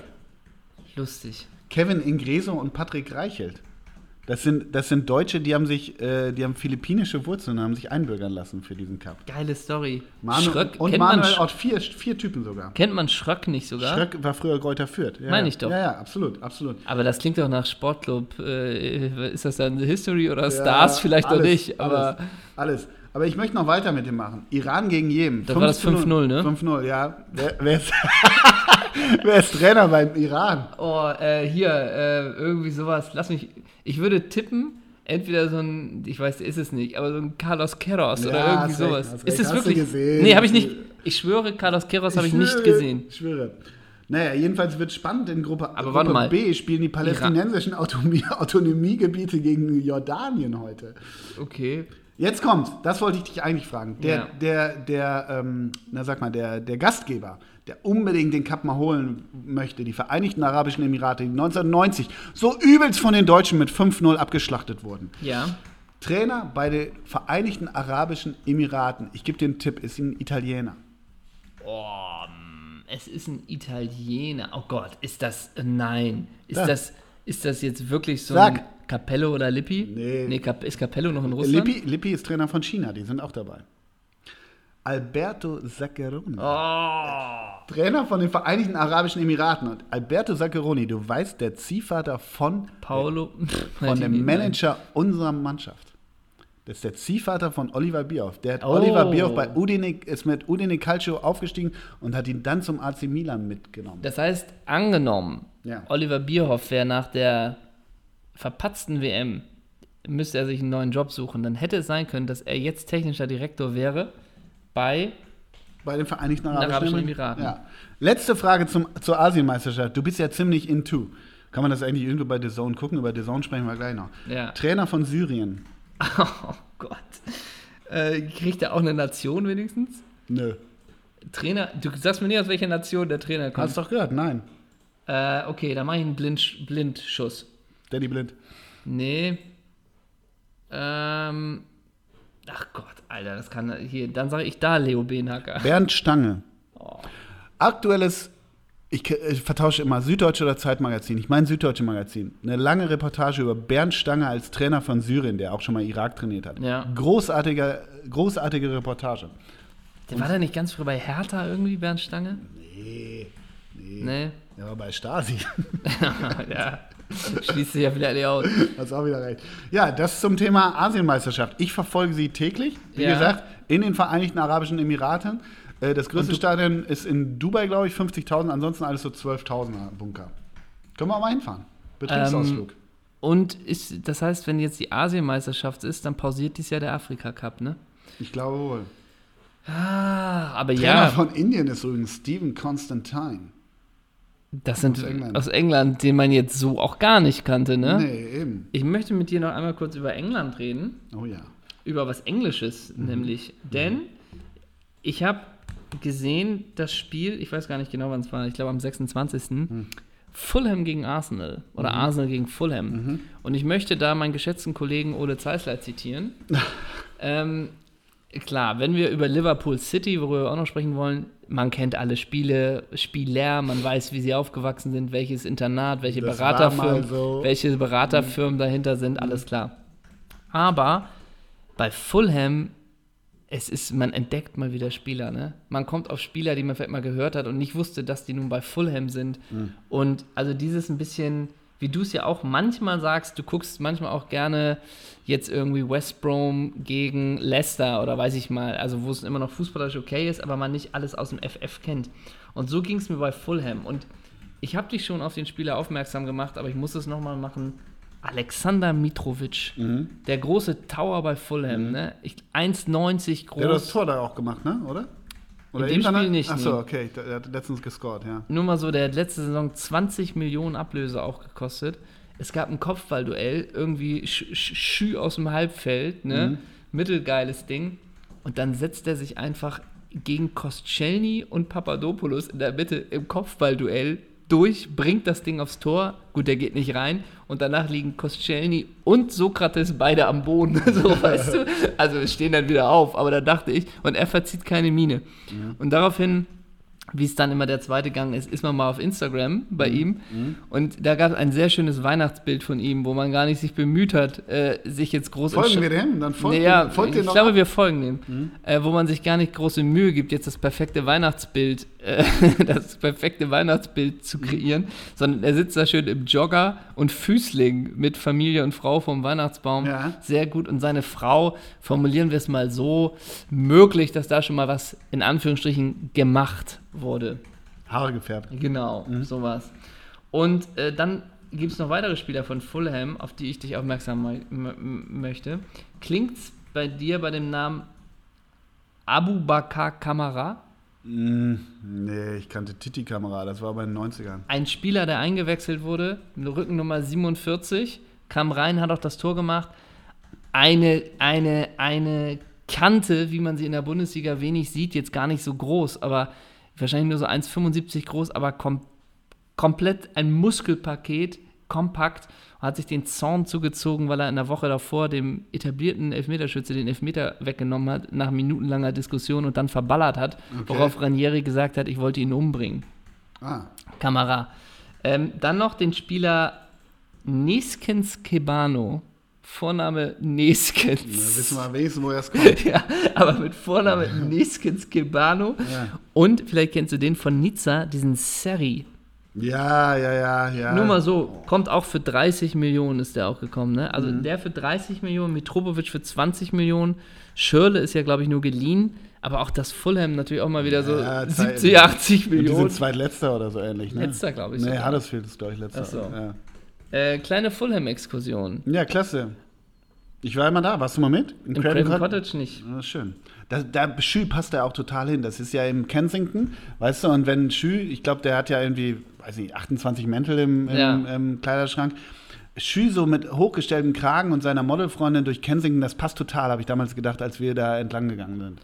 Lustig. Kevin Ingreso und Patrick Reichelt. Das sind, das sind Deutsche, die haben sich, äh, die haben philippinische Wurzeln und haben sich einbürgern lassen für diesen Cup. Geile Story. Manu Schröck, und Manuel Ott, vier, vier Typen sogar. Kennt man Schröck nicht sogar? Schröck war früher Kräuter Fürth. Ja, Meine ich doch. Ja, ja, absolut, absolut. Aber das klingt doch nach Sportclub. Äh, ist das dann History oder Stars? Ja, Vielleicht alles, doch nicht. Aber alles, alles. Aber ich möchte noch weiter mit dem machen. Iran gegen Jemen. Da war das 5-0, ne? 5-0, ja. Wer, wer, ist, wer, ist, Trainer beim Iran? Oh, äh, hier, äh, irgendwie sowas. Lass mich. Ich würde tippen, entweder so ein, ich weiß, ist es nicht, aber so ein Carlos Queiroz ja, oder irgendwie sowas. Recht, ist es wirklich? Gesehen? Nee, habe ich nicht. Ich schwöre, Carlos Queiroz habe ich nicht gesehen. Ich schwöre. Naja, jedenfalls wird spannend in Gruppe, aber Gruppe mal. B spielen die palästinensischen Autonomie, Autonomiegebiete gegen Jordanien heute. Okay. Jetzt kommt, das wollte ich dich eigentlich fragen. Der, ja. der, der, ähm, na sag mal, der, der Gastgeber, der unbedingt den Cup mal holen möchte, die Vereinigten Arabischen Emirate, die 1990 so übelst von den Deutschen mit 5-0 abgeschlachtet wurden. Ja. Trainer bei den Vereinigten Arabischen Emiraten, ich gebe dir einen Tipp, ist ein Italiener. Oh, es ist ein Italiener. Oh Gott, ist das, nein. Ist, ja. das, ist das jetzt wirklich so Sag. ein Capello oder Lippi? Nee. nee ist Capello noch in Russland? Lippi, Lippi ist Trainer von China, die sind auch dabei. Alberto Zaccheroni. Oh. Trainer von den Vereinigten Arabischen Emiraten. Und Alberto Zaccheroni, du weißt, der Ziehvater von Paulo, von dem Manager unserer Mannschaft. Das ist der Ziehvater von Oliver Bierhoff. Der hat oh. Oliver Bierhoff bei Udine, ist mit Udine Calcio aufgestiegen und hat ihn dann zum AC Milan mitgenommen. Das heißt, angenommen, ja. Oliver Bierhoff wäre nach der verpatzten WM, müsste er sich einen neuen Job suchen. Dann hätte es sein können, dass er jetzt technischer Direktor wäre bei bei den Vereinigten Arabischen, Arabischen Emiraten. Ja. Letzte Frage zum, zur Asienmeisterschaft. Du bist ja ziemlich into. Kann man das eigentlich irgendwo bei The Zone gucken? Über The Zone sprechen wir gleich noch. Ja. Trainer von Syrien. Oh Gott. Äh, kriegt er auch eine Nation wenigstens? Nö. Trainer, du sagst mir nicht, aus welcher Nation der Trainer kommt. Hast du doch gehört, nein. Äh, okay, dann mache ich einen Blind, Blindschuss. Danny Blind. Nee. Ähm, Ach Gott, Alter, das kann hier. Dann sage ich da Leo Benhacker. Bernd Stange. Oh. Aktuelles, ich, ich, vertausche immer Süddeutsche oder Zeitmagazin. Ich meine Süddeutsche Magazin. Eine lange Reportage über Bernd Stange als Trainer von Syrien, der auch schon mal Irak trainiert hat. Ja. Großartige, großartige Reportage. Der Und war da nicht ganz früh bei Hertha irgendwie, Bernd Stange? Nee. Nee. nee. Der war bei Stasi. ja. Schließt sich ja vielleicht aus. Hast auch wieder recht. Ja, das zum Thema Asienmeisterschaft. Ich verfolge sie täglich, wie ja. gesagt, in den Vereinigten Arabischen Emiraten. Äh, das größte Stadion ist in Dubai, glaube ich, 50.000, ansonsten alles so 12.000er Bunker. Können wir auch mal hinfahren. Betriebsausflug. Ähm, und ist, das heißt, wenn jetzt die Asienmeisterschaft ist, dann pausiert dies Jahr der Afrika Cup, ne? Ich glaube wohl. Ah, aber Trainer ja. von Indien ist übrigens Stephen Constantine. Das sind aus England. aus England, den man jetzt so auch gar nicht kannte, ne? Nee, eben. Ich möchte mit dir noch einmal kurz über England reden. Oh ja. Über was Englisches, mhm. nämlich. Denn mhm. ich habe gesehen, das Spiel, ich weiß gar nicht genau, wann es war, ich glaube am 26. Mhm. Fulham gegen Arsenal oder mhm. Arsenal gegen Fulham. Mhm. Und ich möchte da meinen geschätzten Kollegen Ole Zeisler zitieren. ähm, klar, wenn wir über Liverpool City, worüber wir auch noch sprechen wollen, man kennt alle Spiele, Spieler, man weiß, wie sie aufgewachsen sind, welches Internat, welche das Beraterfirmen, so. welche Beraterfirmen mhm. dahinter sind, alles klar. Aber bei Fulham, es ist, man entdeckt mal wieder Spieler, ne? Man kommt auf Spieler, die man vielleicht mal gehört hat und nicht wusste, dass die nun bei Fulham sind. Mhm. Und also dieses ein bisschen wie du es ja auch manchmal sagst, du guckst manchmal auch gerne jetzt irgendwie West Brom gegen Leicester oder weiß ich mal, also wo es immer noch fußballerisch okay ist, aber man nicht alles aus dem FF kennt. Und so ging es mir bei Fulham. Und ich habe dich schon auf den Spieler aufmerksam gemacht, aber ich muss es nochmal machen. Alexander Mitrovic, mhm. der große Tower bei Fulham, mhm. ne? 1,90 groß. Der hat das Tor da auch gemacht, ne? Oder? Oder in dem Spiel nicht. Achso, okay, der hat letztens gescored, ja. Nur mal so, der hat letzte Saison 20 Millionen Ablöse auch gekostet. Es gab ein Kopfballduell, irgendwie Schü aus dem Halbfeld, ne? Mhm. Mittelgeiles Ding. Und dann setzt er sich einfach gegen Kostschelny und Papadopoulos in der Mitte im Kopfballduell durch, bringt das Ding aufs Tor. Gut, der geht nicht rein. Und danach liegen Koscielny und Sokrates beide am Boden. so, weißt du? Also stehen dann wieder auf. Aber da dachte ich, und er verzieht keine Miene. Ja. Und daraufhin wie es dann immer der zweite Gang ist, ist man mal auf Instagram bei mhm. ihm. Mhm. Und da gab es ein sehr schönes Weihnachtsbild von ihm, wo man gar nicht sich bemüht hat, äh, sich jetzt groß Folgen wir dem? Dann folgen, naja, folgt Ich glaube, wir folgen dem. Mhm. Äh, wo man sich gar nicht große Mühe gibt, jetzt das perfekte Weihnachtsbild, äh, das perfekte Weihnachtsbild zu mhm. kreieren, sondern er sitzt da schön im Jogger und Füßling mit Familie und Frau vom Weihnachtsbaum. Ja. Sehr gut. Und seine Frau, formulieren wir es mal so, möglich, dass da schon mal was in Anführungsstrichen gemacht wurde. Haare gefärbt. Genau, mhm. sowas. Und äh, dann gibt es noch weitere Spieler von Fulham, auf die ich dich aufmerksam möchte. Klingt es bei dir bei dem Namen Abu Bakar Kamara? Mm, nee, ich kannte Titi Kamara, das war bei den 90ern. Ein Spieler, der eingewechselt wurde, Rückennummer 47, kam rein, hat auch das Tor gemacht. Eine, eine, eine Kante, wie man sie in der Bundesliga wenig sieht, jetzt gar nicht so groß, aber wahrscheinlich nur so 1,75 groß, aber kom komplett ein Muskelpaket, kompakt, hat sich den Zorn zugezogen, weil er in der Woche davor dem etablierten Elfmeterschütze den Elfmeter weggenommen hat, nach minutenlanger Diskussion und dann verballert hat, okay. worauf Ranieri gesagt hat, ich wollte ihn umbringen. Ah. Kamera. Ähm, dann noch den Spieler Niskens Kebano Vorname Neskens. Ja, wissen wir wenigstens, woher es kommt. ja, aber mit Vorname Neskens Kebano. Ja. Und vielleicht kennst du den von Nizza, diesen Seri. Ja, ja, ja, ja. Nur mal so, kommt auch für 30 Millionen ist der auch gekommen, ne? Also mhm. der für 30 Millionen, Mitropovic für 20 Millionen, Schirle ist ja, glaube ich, nur geliehen, aber auch das Fulham natürlich auch mal wieder so ja, 70, 80 Millionen. Die sind zweitletzter oder so ähnlich, ne? Letzter, glaube ich. Nee, sogar. Huddersfield ist, glaube ich, letzter. Ach so. Ja. Äh, kleine Fulham-Exkursion. Ja, klasse. Ich war immer da. Warst du mal mit? In, In Craven, Craven Cottage nicht. Ja, schön. Da, da Schü passt da auch total hin. Das ist ja im Kensington, weißt du, und wenn Schü, ich glaube, der hat ja irgendwie, weiß nicht, 28 Mäntel im, im, ja. im Kleiderschrank. Schü so mit hochgestelltem Kragen und seiner Modelfreundin durch Kensington, das passt total, habe ich damals gedacht, als wir da entlang gegangen sind.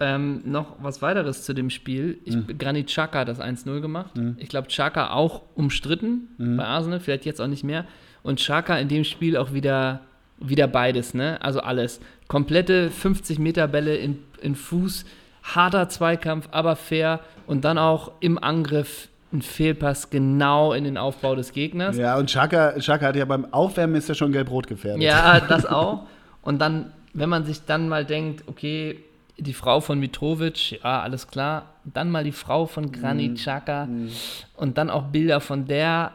Ähm, noch was weiteres zu dem Spiel. Ich, mhm. Granit Xhaka hat das 1-0 gemacht. Mhm. Ich glaube, Xhaka auch umstritten mhm. bei Arsenal, vielleicht jetzt auch nicht mehr. Und Xhaka in dem Spiel auch wieder, wieder beides, ne? Also alles. Komplette 50-Meter-Bälle in, in Fuß, harter Zweikampf, aber fair. Und dann auch im Angriff ein Fehlpass genau in den Aufbau des Gegners. Ja, und Xhaka, Xhaka hat ja beim Aufwärmen ist ja schon gelb-rot gefährdet. Ja, das auch. Und dann, wenn man sich dann mal denkt, okay, die Frau von Mitrovic, ja, alles klar. Dann mal die Frau von Granit mhm. Xhaka mm. und dann auch Bilder von der.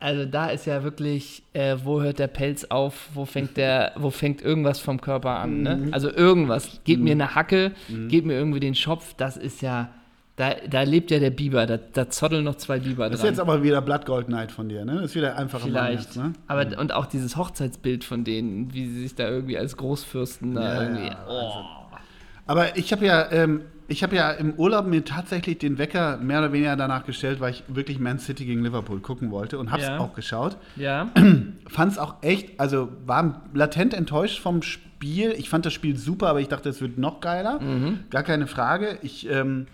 Also da ist ja wirklich, äh, wo hört der Pelz auf, wo fängt der, wo fängt irgendwas vom Körper an, ne? Mhm. Also irgendwas. Gib mir mhm. eine Hacke, gib mir irgendwie den Schopf, das ist ja, da, da lebt ja der Biber, da, da zotteln noch zwei Biber Das ist jetzt aber wieder Blattgold Night von dir, ne? Das ist wieder einfacher Vielleicht. Mann ne? Aber, Und auch dieses Hochzeitsbild von denen, wie sie sich da irgendwie als Großfürsten da ja, irgendwie. Ja, oh. Aber ich habe ja, ähm, ich habe ja im Urlaub mir tatsächlich den Wecker mehr oder weniger danach gestellt, weil ich wirklich Man City gegen Liverpool gucken wollte und habe es ja. auch geschaut. Ja. Fand es auch echt, also war latent enttäuscht vom Spiel. Ich fand das Spiel super, aber ich dachte, es wird noch geiler. Mhm. Gar keine Frage. Ich ähm,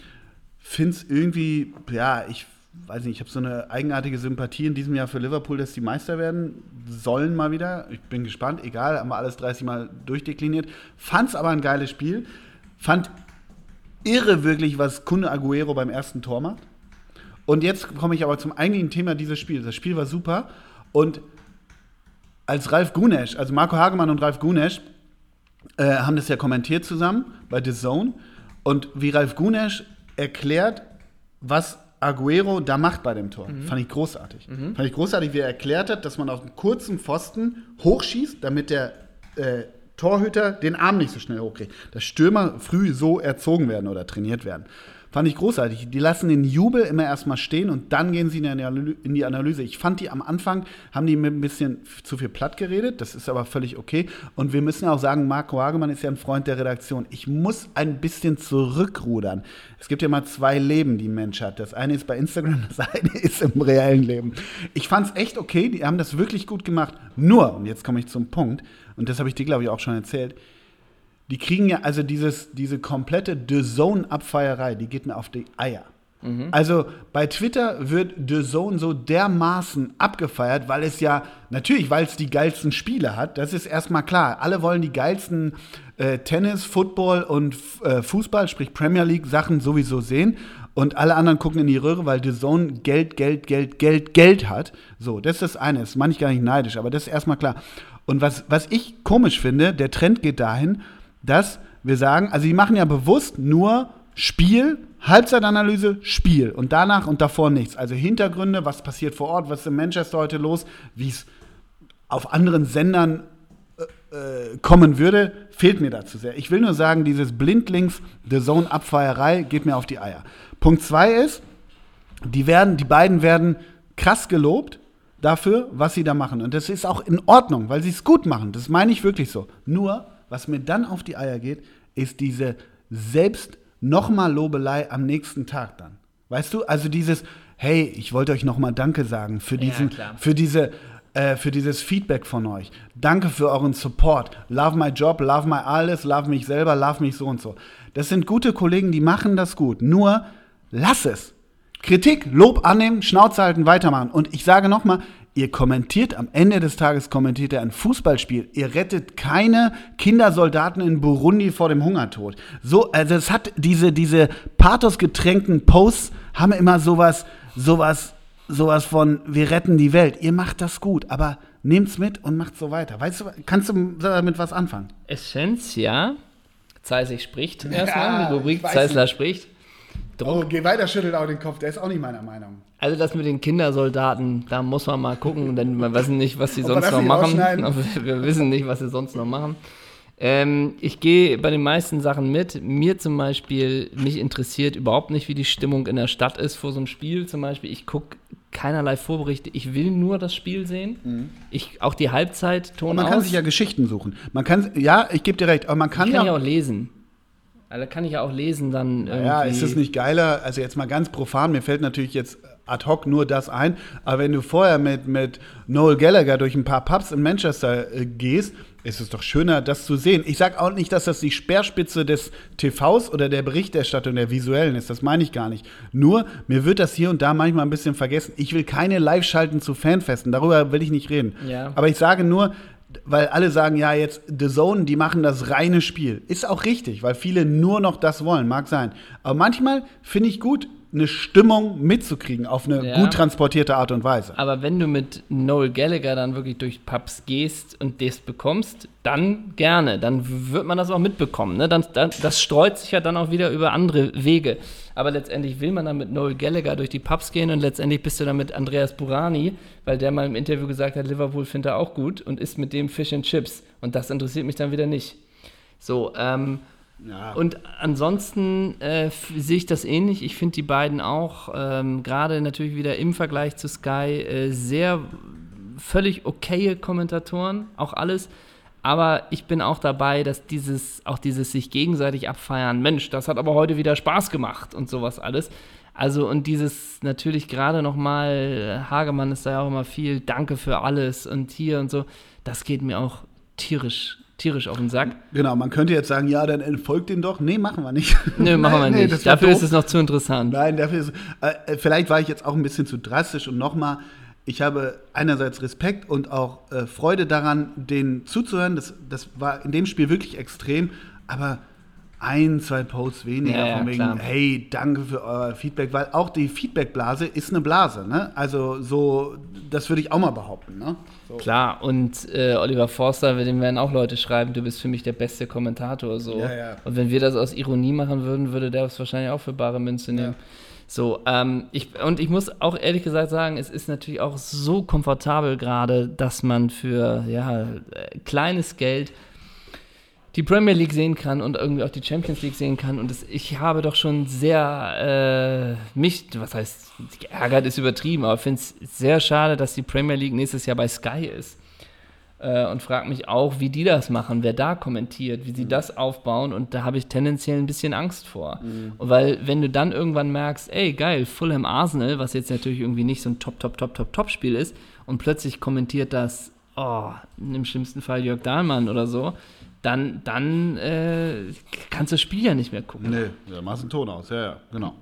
finde es irgendwie, ja, ich weiß nicht, ich habe so eine eigenartige Sympathie in diesem Jahr für Liverpool, dass die Meister werden sollen mal wieder. Ich bin gespannt, egal, haben wir alles 30 Mal durchdekliniert. Fand es aber ein geiles Spiel. Fand irre wirklich, was Kunde Aguero beim ersten Tor macht. Und jetzt komme ich aber zum eigentlichen Thema dieses Spiels. Das Spiel war super. Und als Ralf Gunesch, also Marco Hagemann und Ralf Gunesch, äh, haben das ja kommentiert zusammen bei The Zone. Und wie Ralf Gunesch erklärt, was Aguero da macht bei dem Tor. Mhm. Fand ich großartig. Mhm. Fand ich großartig, wie er erklärt hat, dass man auf einen kurzen Pfosten hochschießt, damit der äh, Torhüter den Arm nicht so schnell hochkriegt. Dass Stürmer früh so erzogen werden oder trainiert werden. Fand ich großartig. Die lassen den Jubel immer erstmal stehen und dann gehen sie in die Analyse. Ich fand die am Anfang, haben die mir ein bisschen zu viel platt geredet. Das ist aber völlig okay. Und wir müssen auch sagen, Marco Hagemann ist ja ein Freund der Redaktion. Ich muss ein bisschen zurückrudern. Es gibt ja mal zwei Leben, die ein Mensch hat. Das eine ist bei Instagram, das eine ist im reellen Leben. Ich fand es echt okay. Die haben das wirklich gut gemacht. Nur, und jetzt komme ich zum Punkt, und das habe ich dir, glaube ich, auch schon erzählt, die kriegen ja, also dieses, diese komplette The Zone-Abfeierei, die geht mir auf die Eier. Mhm. Also bei Twitter wird The Zone so dermaßen abgefeiert, weil es ja, natürlich, weil es die geilsten Spiele hat, das ist erstmal klar. Alle wollen die geilsten äh, Tennis, Football und äh, Fußball, sprich Premier League Sachen sowieso sehen. Und alle anderen gucken in die Röhre, weil The Zone Geld, Geld, Geld, Geld, Geld hat. So, das ist das eine. Das meine ich gar nicht neidisch, aber das ist erstmal klar. Und was, was ich komisch finde, der Trend geht dahin, dass wir sagen, also die machen ja bewusst nur Spiel, Halbzeitanalyse, Spiel und danach und davor nichts. Also Hintergründe, was passiert vor Ort, was ist in Manchester heute los, wie es auf anderen Sendern äh, äh, kommen würde, fehlt mir dazu sehr. Ich will nur sagen, dieses Blindlings, The Zone Abfeierei geht mir auf die Eier. Punkt zwei ist, die werden, die beiden werden krass gelobt dafür, was sie da machen. Und das ist auch in Ordnung, weil sie es gut machen. Das meine ich wirklich so. Nur was mir dann auf die Eier geht, ist diese selbst nochmal Lobelei am nächsten Tag dann. Weißt du, also dieses, hey, ich wollte euch nochmal Danke sagen für diesen, ja, für diese, äh, für dieses Feedback von euch. Danke für euren Support. Love my job, love my alles, love mich selber, love mich so und so. Das sind gute Kollegen, die machen das gut. Nur lass es. Kritik, Lob annehmen, Schnauze halten, weitermachen. Und ich sage nochmal, Ihr kommentiert, am Ende des Tages kommentiert ihr ein Fußballspiel. Ihr rettet keine Kindersoldaten in Burundi vor dem Hungertod. So, also es hat diese, diese pathosgetränkten Posts haben immer sowas, sowas, sowas von, wir retten die Welt. Ihr macht das gut, aber nehmt's mit und macht's so weiter. Weißt du, kannst du damit was anfangen? Essentia, Zeisig spricht erstmal, ja, die Rubrik Zeisler spricht. Druck. Oh, geh weiter, schüttelt auch den Kopf, der ist auch nicht meiner Meinung. Also das mit den Kindersoldaten, da muss man mal gucken, denn wir wissen nicht, was sie sonst noch machen. Wir wissen nicht, was sie sonst noch machen. Ähm, ich gehe bei den meisten Sachen mit. Mir zum Beispiel, mich interessiert überhaupt nicht, wie die Stimmung in der Stadt ist vor so einem Spiel. Zum Beispiel, ich gucke keinerlei Vorberichte. Ich will nur das Spiel sehen. Mhm. Ich, auch die Halbzeit Ton Man aus. kann sich ja Geschichten suchen. Man kann, ja, ich gebe dir recht, aber man kann, ich kann ja auch lesen. Also kann ich ja auch lesen dann. Ja, ist es nicht geiler? Also jetzt mal ganz profan, mir fällt natürlich jetzt ad hoc nur das ein, aber wenn du vorher mit, mit Noel Gallagher durch ein paar Pubs in Manchester äh, gehst, ist es doch schöner, das zu sehen. Ich sage auch nicht, dass das die Speerspitze des TVs oder der Berichterstattung der visuellen ist. Das meine ich gar nicht. Nur, mir wird das hier und da manchmal ein bisschen vergessen. Ich will keine Live-Schalten zu Fanfesten. Darüber will ich nicht reden. Ja. Aber ich sage nur, weil alle sagen, ja, jetzt The Zone, die machen das reine Spiel. Ist auch richtig, weil viele nur noch das wollen, mag sein. Aber manchmal finde ich gut, eine Stimmung mitzukriegen auf eine ja. gut transportierte Art und Weise. Aber wenn du mit Noel Gallagher dann wirklich durch Pubs gehst und das bekommst, dann gerne. Dann wird man das auch mitbekommen. Ne? Dann, dann, das streut sich ja dann auch wieder über andere Wege. Aber letztendlich will man dann mit Noel Gallagher durch die Pubs gehen und letztendlich bist du dann mit Andreas Burani, weil der mal im Interview gesagt hat, Liverpool findet er auch gut und isst mit dem Fish and Chips. Und das interessiert mich dann wieder nicht. So, ähm, Und ansonsten äh, sehe ich das ähnlich. Ich finde die beiden auch, ähm, gerade natürlich wieder im Vergleich zu Sky, äh, sehr völlig okaye Kommentatoren, auch alles. Aber ich bin auch dabei, dass dieses, auch dieses sich gegenseitig abfeiern, Mensch, das hat aber heute wieder Spaß gemacht und sowas alles. Also und dieses natürlich gerade nochmal, Hagemann ist da ja auch immer viel, danke für alles und hier und so, das geht mir auch tierisch tierisch auf den Sack. Genau, man könnte jetzt sagen, ja, dann entfolgt den doch. Nee, machen wir nicht. Nee, machen wir nicht. Nee, dafür ist es noch zu interessant. Nein, dafür ist äh, vielleicht war ich jetzt auch ein bisschen zu drastisch und nochmal, ich habe einerseits Respekt und auch äh, Freude daran, denen zuzuhören. Das, das war in dem Spiel wirklich extrem, aber ein, zwei Posts weniger ja, von wegen, klar. hey, danke für euer Feedback, weil auch die Feedbackblase ist eine Blase, ne? Also so, das würde ich auch mal behaupten, ne? So. Klar, und äh, Oliver Forster, dem werden auch Leute schreiben, du bist für mich der beste Kommentator, so. Ja, ja. Und wenn wir das aus Ironie machen würden, würde der das wahrscheinlich auch für bare Münze nehmen. So, ähm, ich, und ich muss auch ehrlich gesagt sagen, es ist natürlich auch so komfortabel gerade, dass man für ja, äh, kleines Geld die Premier League sehen kann und irgendwie auch die Champions League sehen kann. Und das, ich habe doch schon sehr äh, mich, was heißt, geärgert ist übertrieben, aber finde es sehr schade, dass die Premier League nächstes Jahr bei Sky ist. Äh, und frage mich auch, wie die das machen, wer da kommentiert, wie sie mhm. das aufbauen. Und da habe ich tendenziell ein bisschen Angst vor. Mhm. Weil, wenn du dann irgendwann merkst, ey, geil, Fulham Arsenal, was jetzt natürlich irgendwie nicht so ein Top, Top, Top, Top, Top-Spiel ist, und plötzlich kommentiert das, oh, im schlimmsten Fall Jörg Dahlmann oder so dann, dann äh, kannst du das Spiel ja nicht mehr gucken. Nee, da machst du einen Ton aus, ja, ja, genau.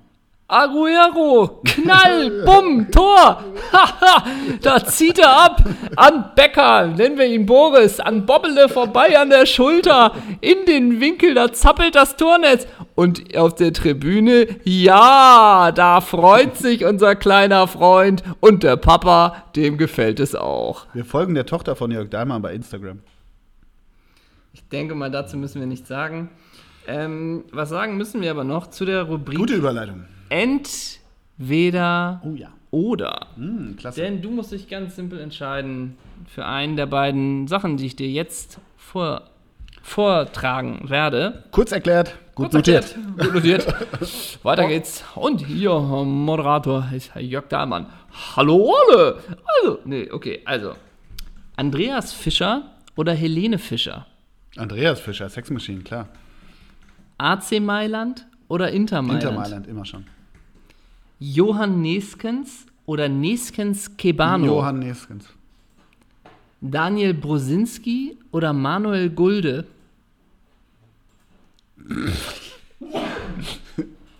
Aguero, Knall, Bumm, Tor. da zieht er ab an Becker, nennen wir ihn Boris, an Bobbele vorbei an der Schulter, in den Winkel, da zappelt das Tornetz. Und auf der Tribüne, ja, da freut sich unser kleiner Freund und der Papa, dem gefällt es auch. Wir folgen der Tochter von Jörg Dahlmann bei Instagram. Denke mal, dazu müssen wir nichts sagen. Ähm, was sagen müssen wir aber noch zu der Rubrik? Gute Überleitung. Entweder oh, ja. oder. Mm, klasse. Denn du musst dich ganz simpel entscheiden für einen der beiden Sachen, die ich dir jetzt vor, vortragen werde. Kurz erklärt, gut Kurz notiert. Erklärt, gut notiert. Weiter geht's. Und hier, Moderator ist Jörg Dahlmann. Hallo alle! Also, nee, okay, also. Andreas Fischer oder Helene Fischer? Andreas Fischer, Sex Machine, klar. AC Mailand oder Inter Mailand? Inter Mailand, immer schon. Johann Neskens oder Neskens Kebano? Johann Neskens. Daniel Brosinski oder Manuel Gulde?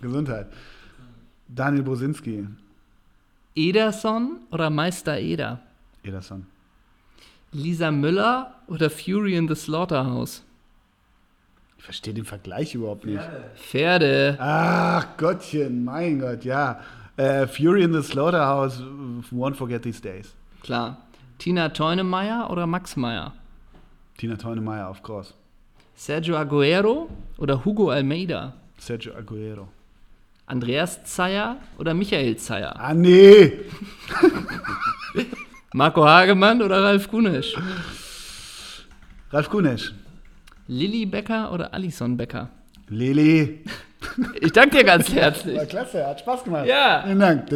Gesundheit. Daniel Brosinski. Ederson oder Meister Eder? Ederson. Lisa Müller oder Fury in the Slaughterhouse? Ich verstehe den Vergleich überhaupt nicht. Pferde. Ach Gottchen, mein Gott, ja. Äh, Fury in the Slaughterhouse, won't forget these days. Klar. Tina Teunemeyer oder Max Meyer? Tina Teunemeyer auf Cross. Sergio Aguero oder Hugo Almeida? Sergio Aguero. Andreas Zeyer oder Michael Zeyer? Ah, nee! Marco Hagemann oder Ralf Gunesch? Ralf Gunesch. Lilly Becker oder Alison Becker? Lili. Ich danke dir ganz herzlich. War klasse, hat Spaß gemacht. Ja. Vielen Dank.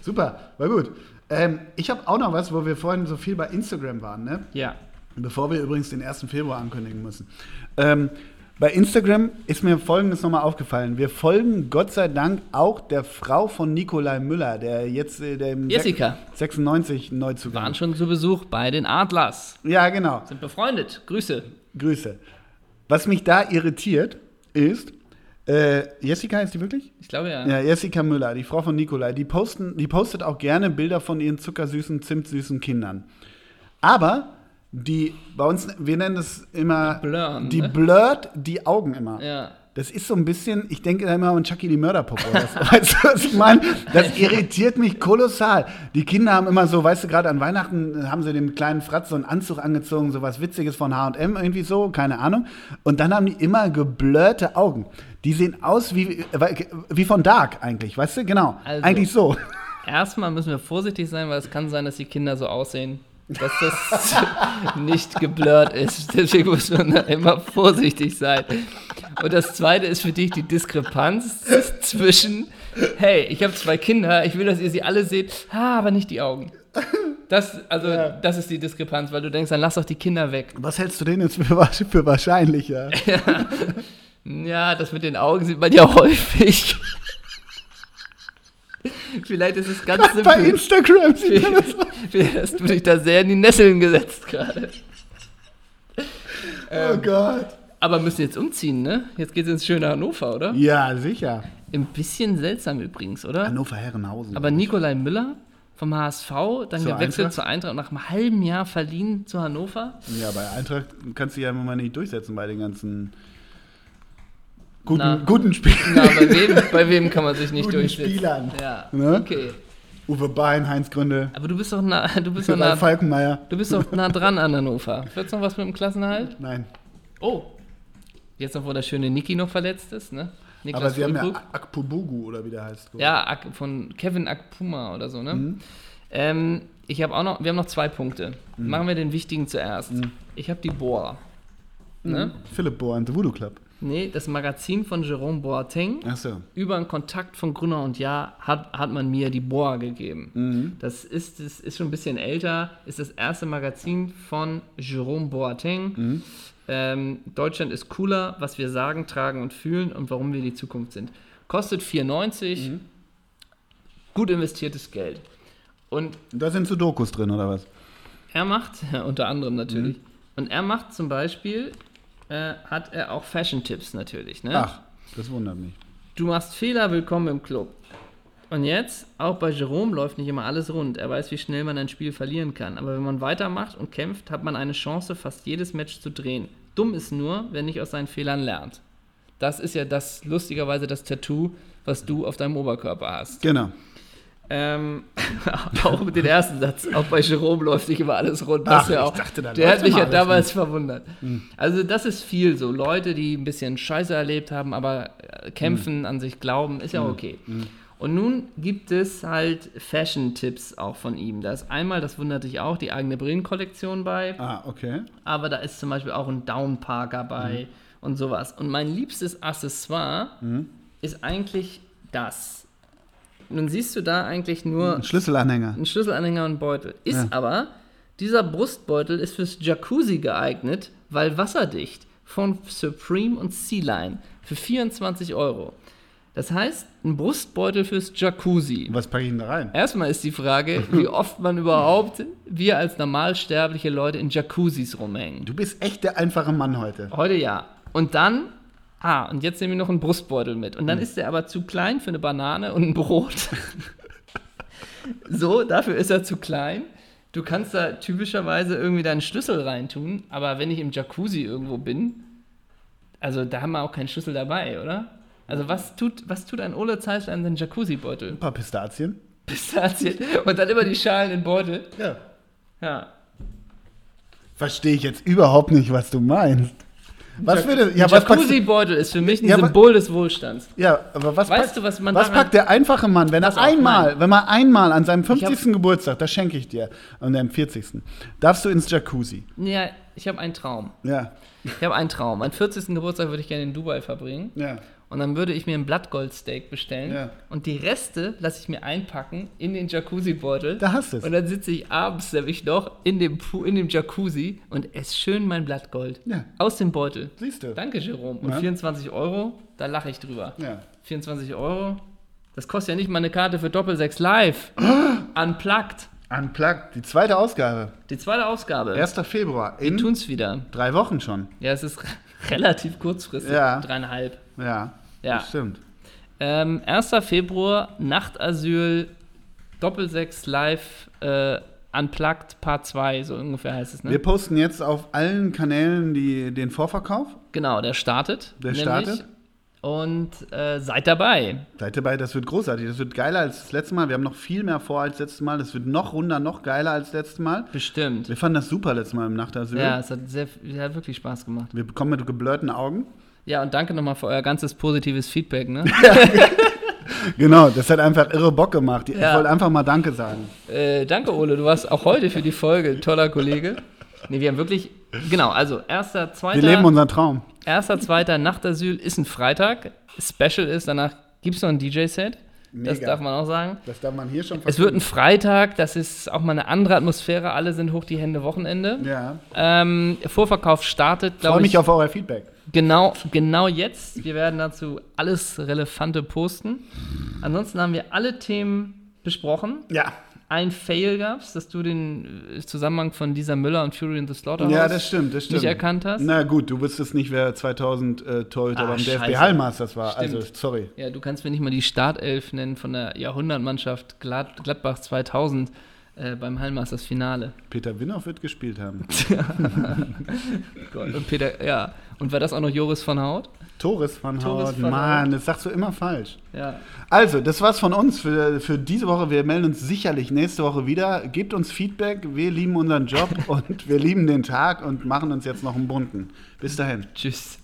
Super, war gut. Ähm, ich habe auch noch was, wo wir vorhin so viel bei Instagram waren, ne? Ja. Bevor wir übrigens den 1. Februar ankündigen müssen. Ähm, bei Instagram ist mir Folgendes nochmal aufgefallen. Wir folgen Gott sei Dank auch der Frau von Nikolai Müller, der jetzt äh, der im Jessica. 96 neu zu Waren schon zu Besuch bei den Adlers. Ja, genau. Sind befreundet. Grüße. Grüße. Was mich da irritiert, ist, äh, Jessica ist die wirklich? Ich glaube ja. Ja, Jessica Müller, die Frau von Nikolai, die, posten, die postet auch gerne Bilder von ihren zuckersüßen, zimtsüßen Kindern. Aber die bei uns, wir nennen das immer, die, blurren, die ne? blurrt die Augen immer. Ja. Das ist so ein bisschen, ich denke da immer an Chucky die Mörderpuppe. Das, weißt du, was ich meine? Das irritiert mich kolossal. Die Kinder haben immer so, weißt du, gerade an Weihnachten haben sie dem kleinen Fratz so einen Anzug angezogen, so was Witziges von H&M irgendwie so, keine Ahnung. Und dann haben die immer geblurrte Augen. Die sehen aus wie, wie von Dark eigentlich, weißt du? Genau, also, eigentlich so. Erstmal müssen wir vorsichtig sein, weil es kann sein, dass die Kinder so aussehen, dass das nicht geblurrt ist. Deswegen muss man da immer vorsichtig sein. Und das zweite ist für dich die Diskrepanz zwischen, hey, ich habe zwei Kinder, ich will, dass ihr sie alle seht, ah, aber nicht die Augen. Das, also, ja. das ist die Diskrepanz, weil du denkst, dann lass doch die Kinder weg. Was hältst du denn jetzt für, für wahrscheinlicher? ja. ja, das mit den Augen sieht man ja häufig. Vielleicht ist es ganz simpel. Bei Instagram sieht man das Vielleicht hast du dich da sehr in die Nesseln gesetzt gerade. Oh ähm, Gott. Aber müssen jetzt umziehen, ne? Jetzt geht es ins schöne Hannover, oder? Ja, sicher. Ein bisschen seltsam übrigens, oder? Hannover Herrenhausen. Aber Nikolai Müller vom HSV, dann zur gewechselt Eintracht? zur Eintracht und nach einem halben Jahr verliehen zu Hannover. Ja, bei Eintracht kannst du ja immer nicht durchsetzen bei den ganzen guten, na, guten Spielern. Na, bei wem, bei wem kann man sich nicht guten durchsetzen? Spielern. Ja, ne? okay. Uwe Bein, Heinz Gründe. Aber du bist doch nah, du bist doch nah, Falkenmeier. Du bist doch nah dran an Hannover. Wird's noch was mit dem Klassenhalt? Nein. Oh. Jetzt noch, wo der schöne Niki noch verletzt ist, ne? Niklas Aber sie Fulkrug. haben ja Akpubugu oder wie der heißt. Ja, von Kevin Akpuma oder so, ne? Mhm. Ähm, ich habe auch noch, wir haben noch zwei Punkte. Mhm. Machen wir den wichtigen zuerst. Mhm. Ich habe die Bohr. Ne? Mhm. Philipp Bohr und The Voodoo Club. Nee, das Magazin von Jerome Boateng. Ach so. Über einen Kontakt von Grüner und Ja hat, hat man mir die Boa gegeben. Mhm. Das, ist, das ist schon ein bisschen älter, ist das erste Magazin von Jerome Boateng. Mhm. Ähm, Deutschland ist cooler, was wir sagen, tragen und fühlen und warum wir die Zukunft sind. Kostet 4,90. Mhm. Gut investiertes Geld. Und da sind so Dokus drin, oder was? Er macht, unter anderem natürlich. Mhm. Und er macht zum Beispiel äh, hat er auch Fashion-Tipps natürlich. Ne? Ach, das wundert mich. Du machst Fehler, willkommen im Club. Und jetzt, auch bei Jerome läuft nicht immer alles rund. Er weiß, wie schnell man ein Spiel verlieren kann. Aber wenn man weitermacht und kämpft, hat man eine Chance, fast jedes Match zu drehen. Dumm ist nur, wer nicht aus seinen Fehlern lernt. Das ist ja das, lustigerweise, das Tattoo, was du auf deinem Oberkörper hast. Genau. Ähm, auch mit dem ersten Satz, auch bei Jerome läuft nicht immer alles rund. Ach, ja auch, der hat mich ja damals nicht. verwundert. Mhm. Also das ist viel so. Leute, die ein bisschen Scheiße erlebt haben, aber äh, kämpfen, mhm. an sich glauben, ist ja mhm. okay. Mhm. Und nun gibt es halt Fashion-Tipps auch von ihm. Da ist einmal, das wundert dich auch, die eigene Brillenkollektion bei. Ah, okay. Aber da ist zum Beispiel auch ein Downparker bei mhm. und sowas. Und mein liebstes Accessoire mhm. ist eigentlich das nun siehst du da eigentlich nur. Ein Schlüsselanhänger. Ein Schlüsselanhänger und Beutel. Ist ja. aber, dieser Brustbeutel ist fürs Jacuzzi geeignet, weil wasserdicht. Von Supreme und Sea Line. Für 24 Euro. Das heißt, ein Brustbeutel fürs Jacuzzi. Was packe ich denn da rein? Erstmal ist die Frage, wie oft man überhaupt, wir als normalsterbliche Leute in Jacuzzis rumhängen. Du bist echt der einfache Mann heute. Heute ja. Und dann Ah, und jetzt nehme ich noch einen Brustbeutel mit. Und dann mhm. ist der aber zu klein für eine Banane und ein Brot. so, dafür ist er zu klein. Du kannst da typischerweise irgendwie deinen Schlüssel reintun, aber wenn ich im Jacuzzi irgendwo bin, also da haben wir auch keinen Schlüssel dabei, oder? Also was tut, was tut ein Ole Zeisler in seinen Jacuzzi-Beutel? Ein paar Pistazien. Pistazien. Und dann immer die Schalen in Beutel. Ja. Ja. Verstehe ich jetzt überhaupt nicht, was du meinst. Was würde, ja, Jacuzzi-Beutel ist für mich ein ja, Symbol des Wohlstands. Ja, aber was weißt packt, du, was man Was packt der einfache Mann, wenn er einmal, wenn man einmal an seinem 50. Hab, Geburtstag, das schenke ich dir, an deinem 40. darfst du ins Jacuzzi? Ja, ich habe einen Traum. Ja. Ich habe einen Traum. Mein 40. Geburtstag würde ich gerne in Dubai verbringen. Ja. Und dann würde ich mir ein Blattgoldsteak bestellen. Ja. Und die Reste lasse ich mir einpacken in den Jacuzzi-Beutel. Da hast du es. Und dann sitze ich abends nämlich noch in dem, in dem Jacuzzi und esse schön mein Blattgold. Ja. Aus dem Beutel. Siehst du. Danke, Jerome. Und ja. 24 Euro, da lache ich drüber. Ja. 24 Euro, das kostet ja nicht mal eine Karte für Doppel 6 Live. Unplugged. Unplugged, die zweite Ausgabe. Die zweite Ausgabe. 1. Februar. Wir tun's wieder. Drei Wochen schon. Ja, es ist relativ kurzfristig. Ja. Dreieinhalb. Ja. Ja. Das stimmt. Ähm, 1. Februar, Nachtasyl, Doppelsechs live, äh, Unplugged Part 2, so ungefähr heißt es. Ne? Wir posten jetzt auf allen Kanälen die, den Vorverkauf. Genau, der startet. Der nämlich. startet. Und äh, seid dabei. Seid dabei, das wird großartig. Das wird geiler als das letzte Mal. Wir haben noch viel mehr vor als letztes Mal. Das wird noch runder, noch geiler als letztes Mal. Bestimmt. Wir fanden das super letztes Mal im Nachtasyl. Ja, es hat, sehr, hat wirklich Spaß gemacht. Wir kommen mit geblurrten Augen. Ja, und danke nochmal für euer ganzes positives Feedback. Ne? genau, das hat einfach irre Bock gemacht. Ich ja. wollte einfach mal Danke sagen. Äh, danke, Ole. Du warst auch heute für die Folge toller Kollege. Nee, wir haben wirklich, genau, also erster, zweiter. Wir leben unseren Traum. Erster, zweiter Nachtasyl ist ein Freitag. Special ist, danach gibt es noch ein DJ-Set. Das darf man auch sagen. Das darf man hier schon Es wird ein Freitag, das ist auch mal eine andere Atmosphäre. Alle sind hoch die Hände Wochenende. Ja. Ähm, Vorverkauf startet, glaube ich. Freue mich auf euer Feedback. Genau, genau jetzt. Wir werden dazu alles Relevante posten. Ansonsten haben wir alle Themen besprochen. Ja. Ein Fail gab es, dass du den äh, Zusammenhang von dieser Müller und Fury in the Slaughterhouse ja, das stimmt, das stimmt. nicht erkannt hast. Na gut, du wusstest nicht, wer 2000 äh, Torhüter ah, beim DFB Hallmasters war. Stimmt. Also, sorry. Ja, du kannst mir nicht mal die Startelf nennen von der Jahrhundertmannschaft Glad Gladbach 2000 äh, beim Hallmasters Finale. Peter Winnow wird gespielt haben. Gott, und Peter, ja. Und war das auch noch Joris von Haut? Torres von Torres Haut, Mann, das sagst du immer falsch. Ja. Also, das war's von uns für, für diese Woche. Wir melden uns sicherlich nächste Woche wieder. Gebt uns Feedback. Wir lieben unseren Job und wir lieben den Tag und machen uns jetzt noch einen bunten. Bis dahin. Tschüss.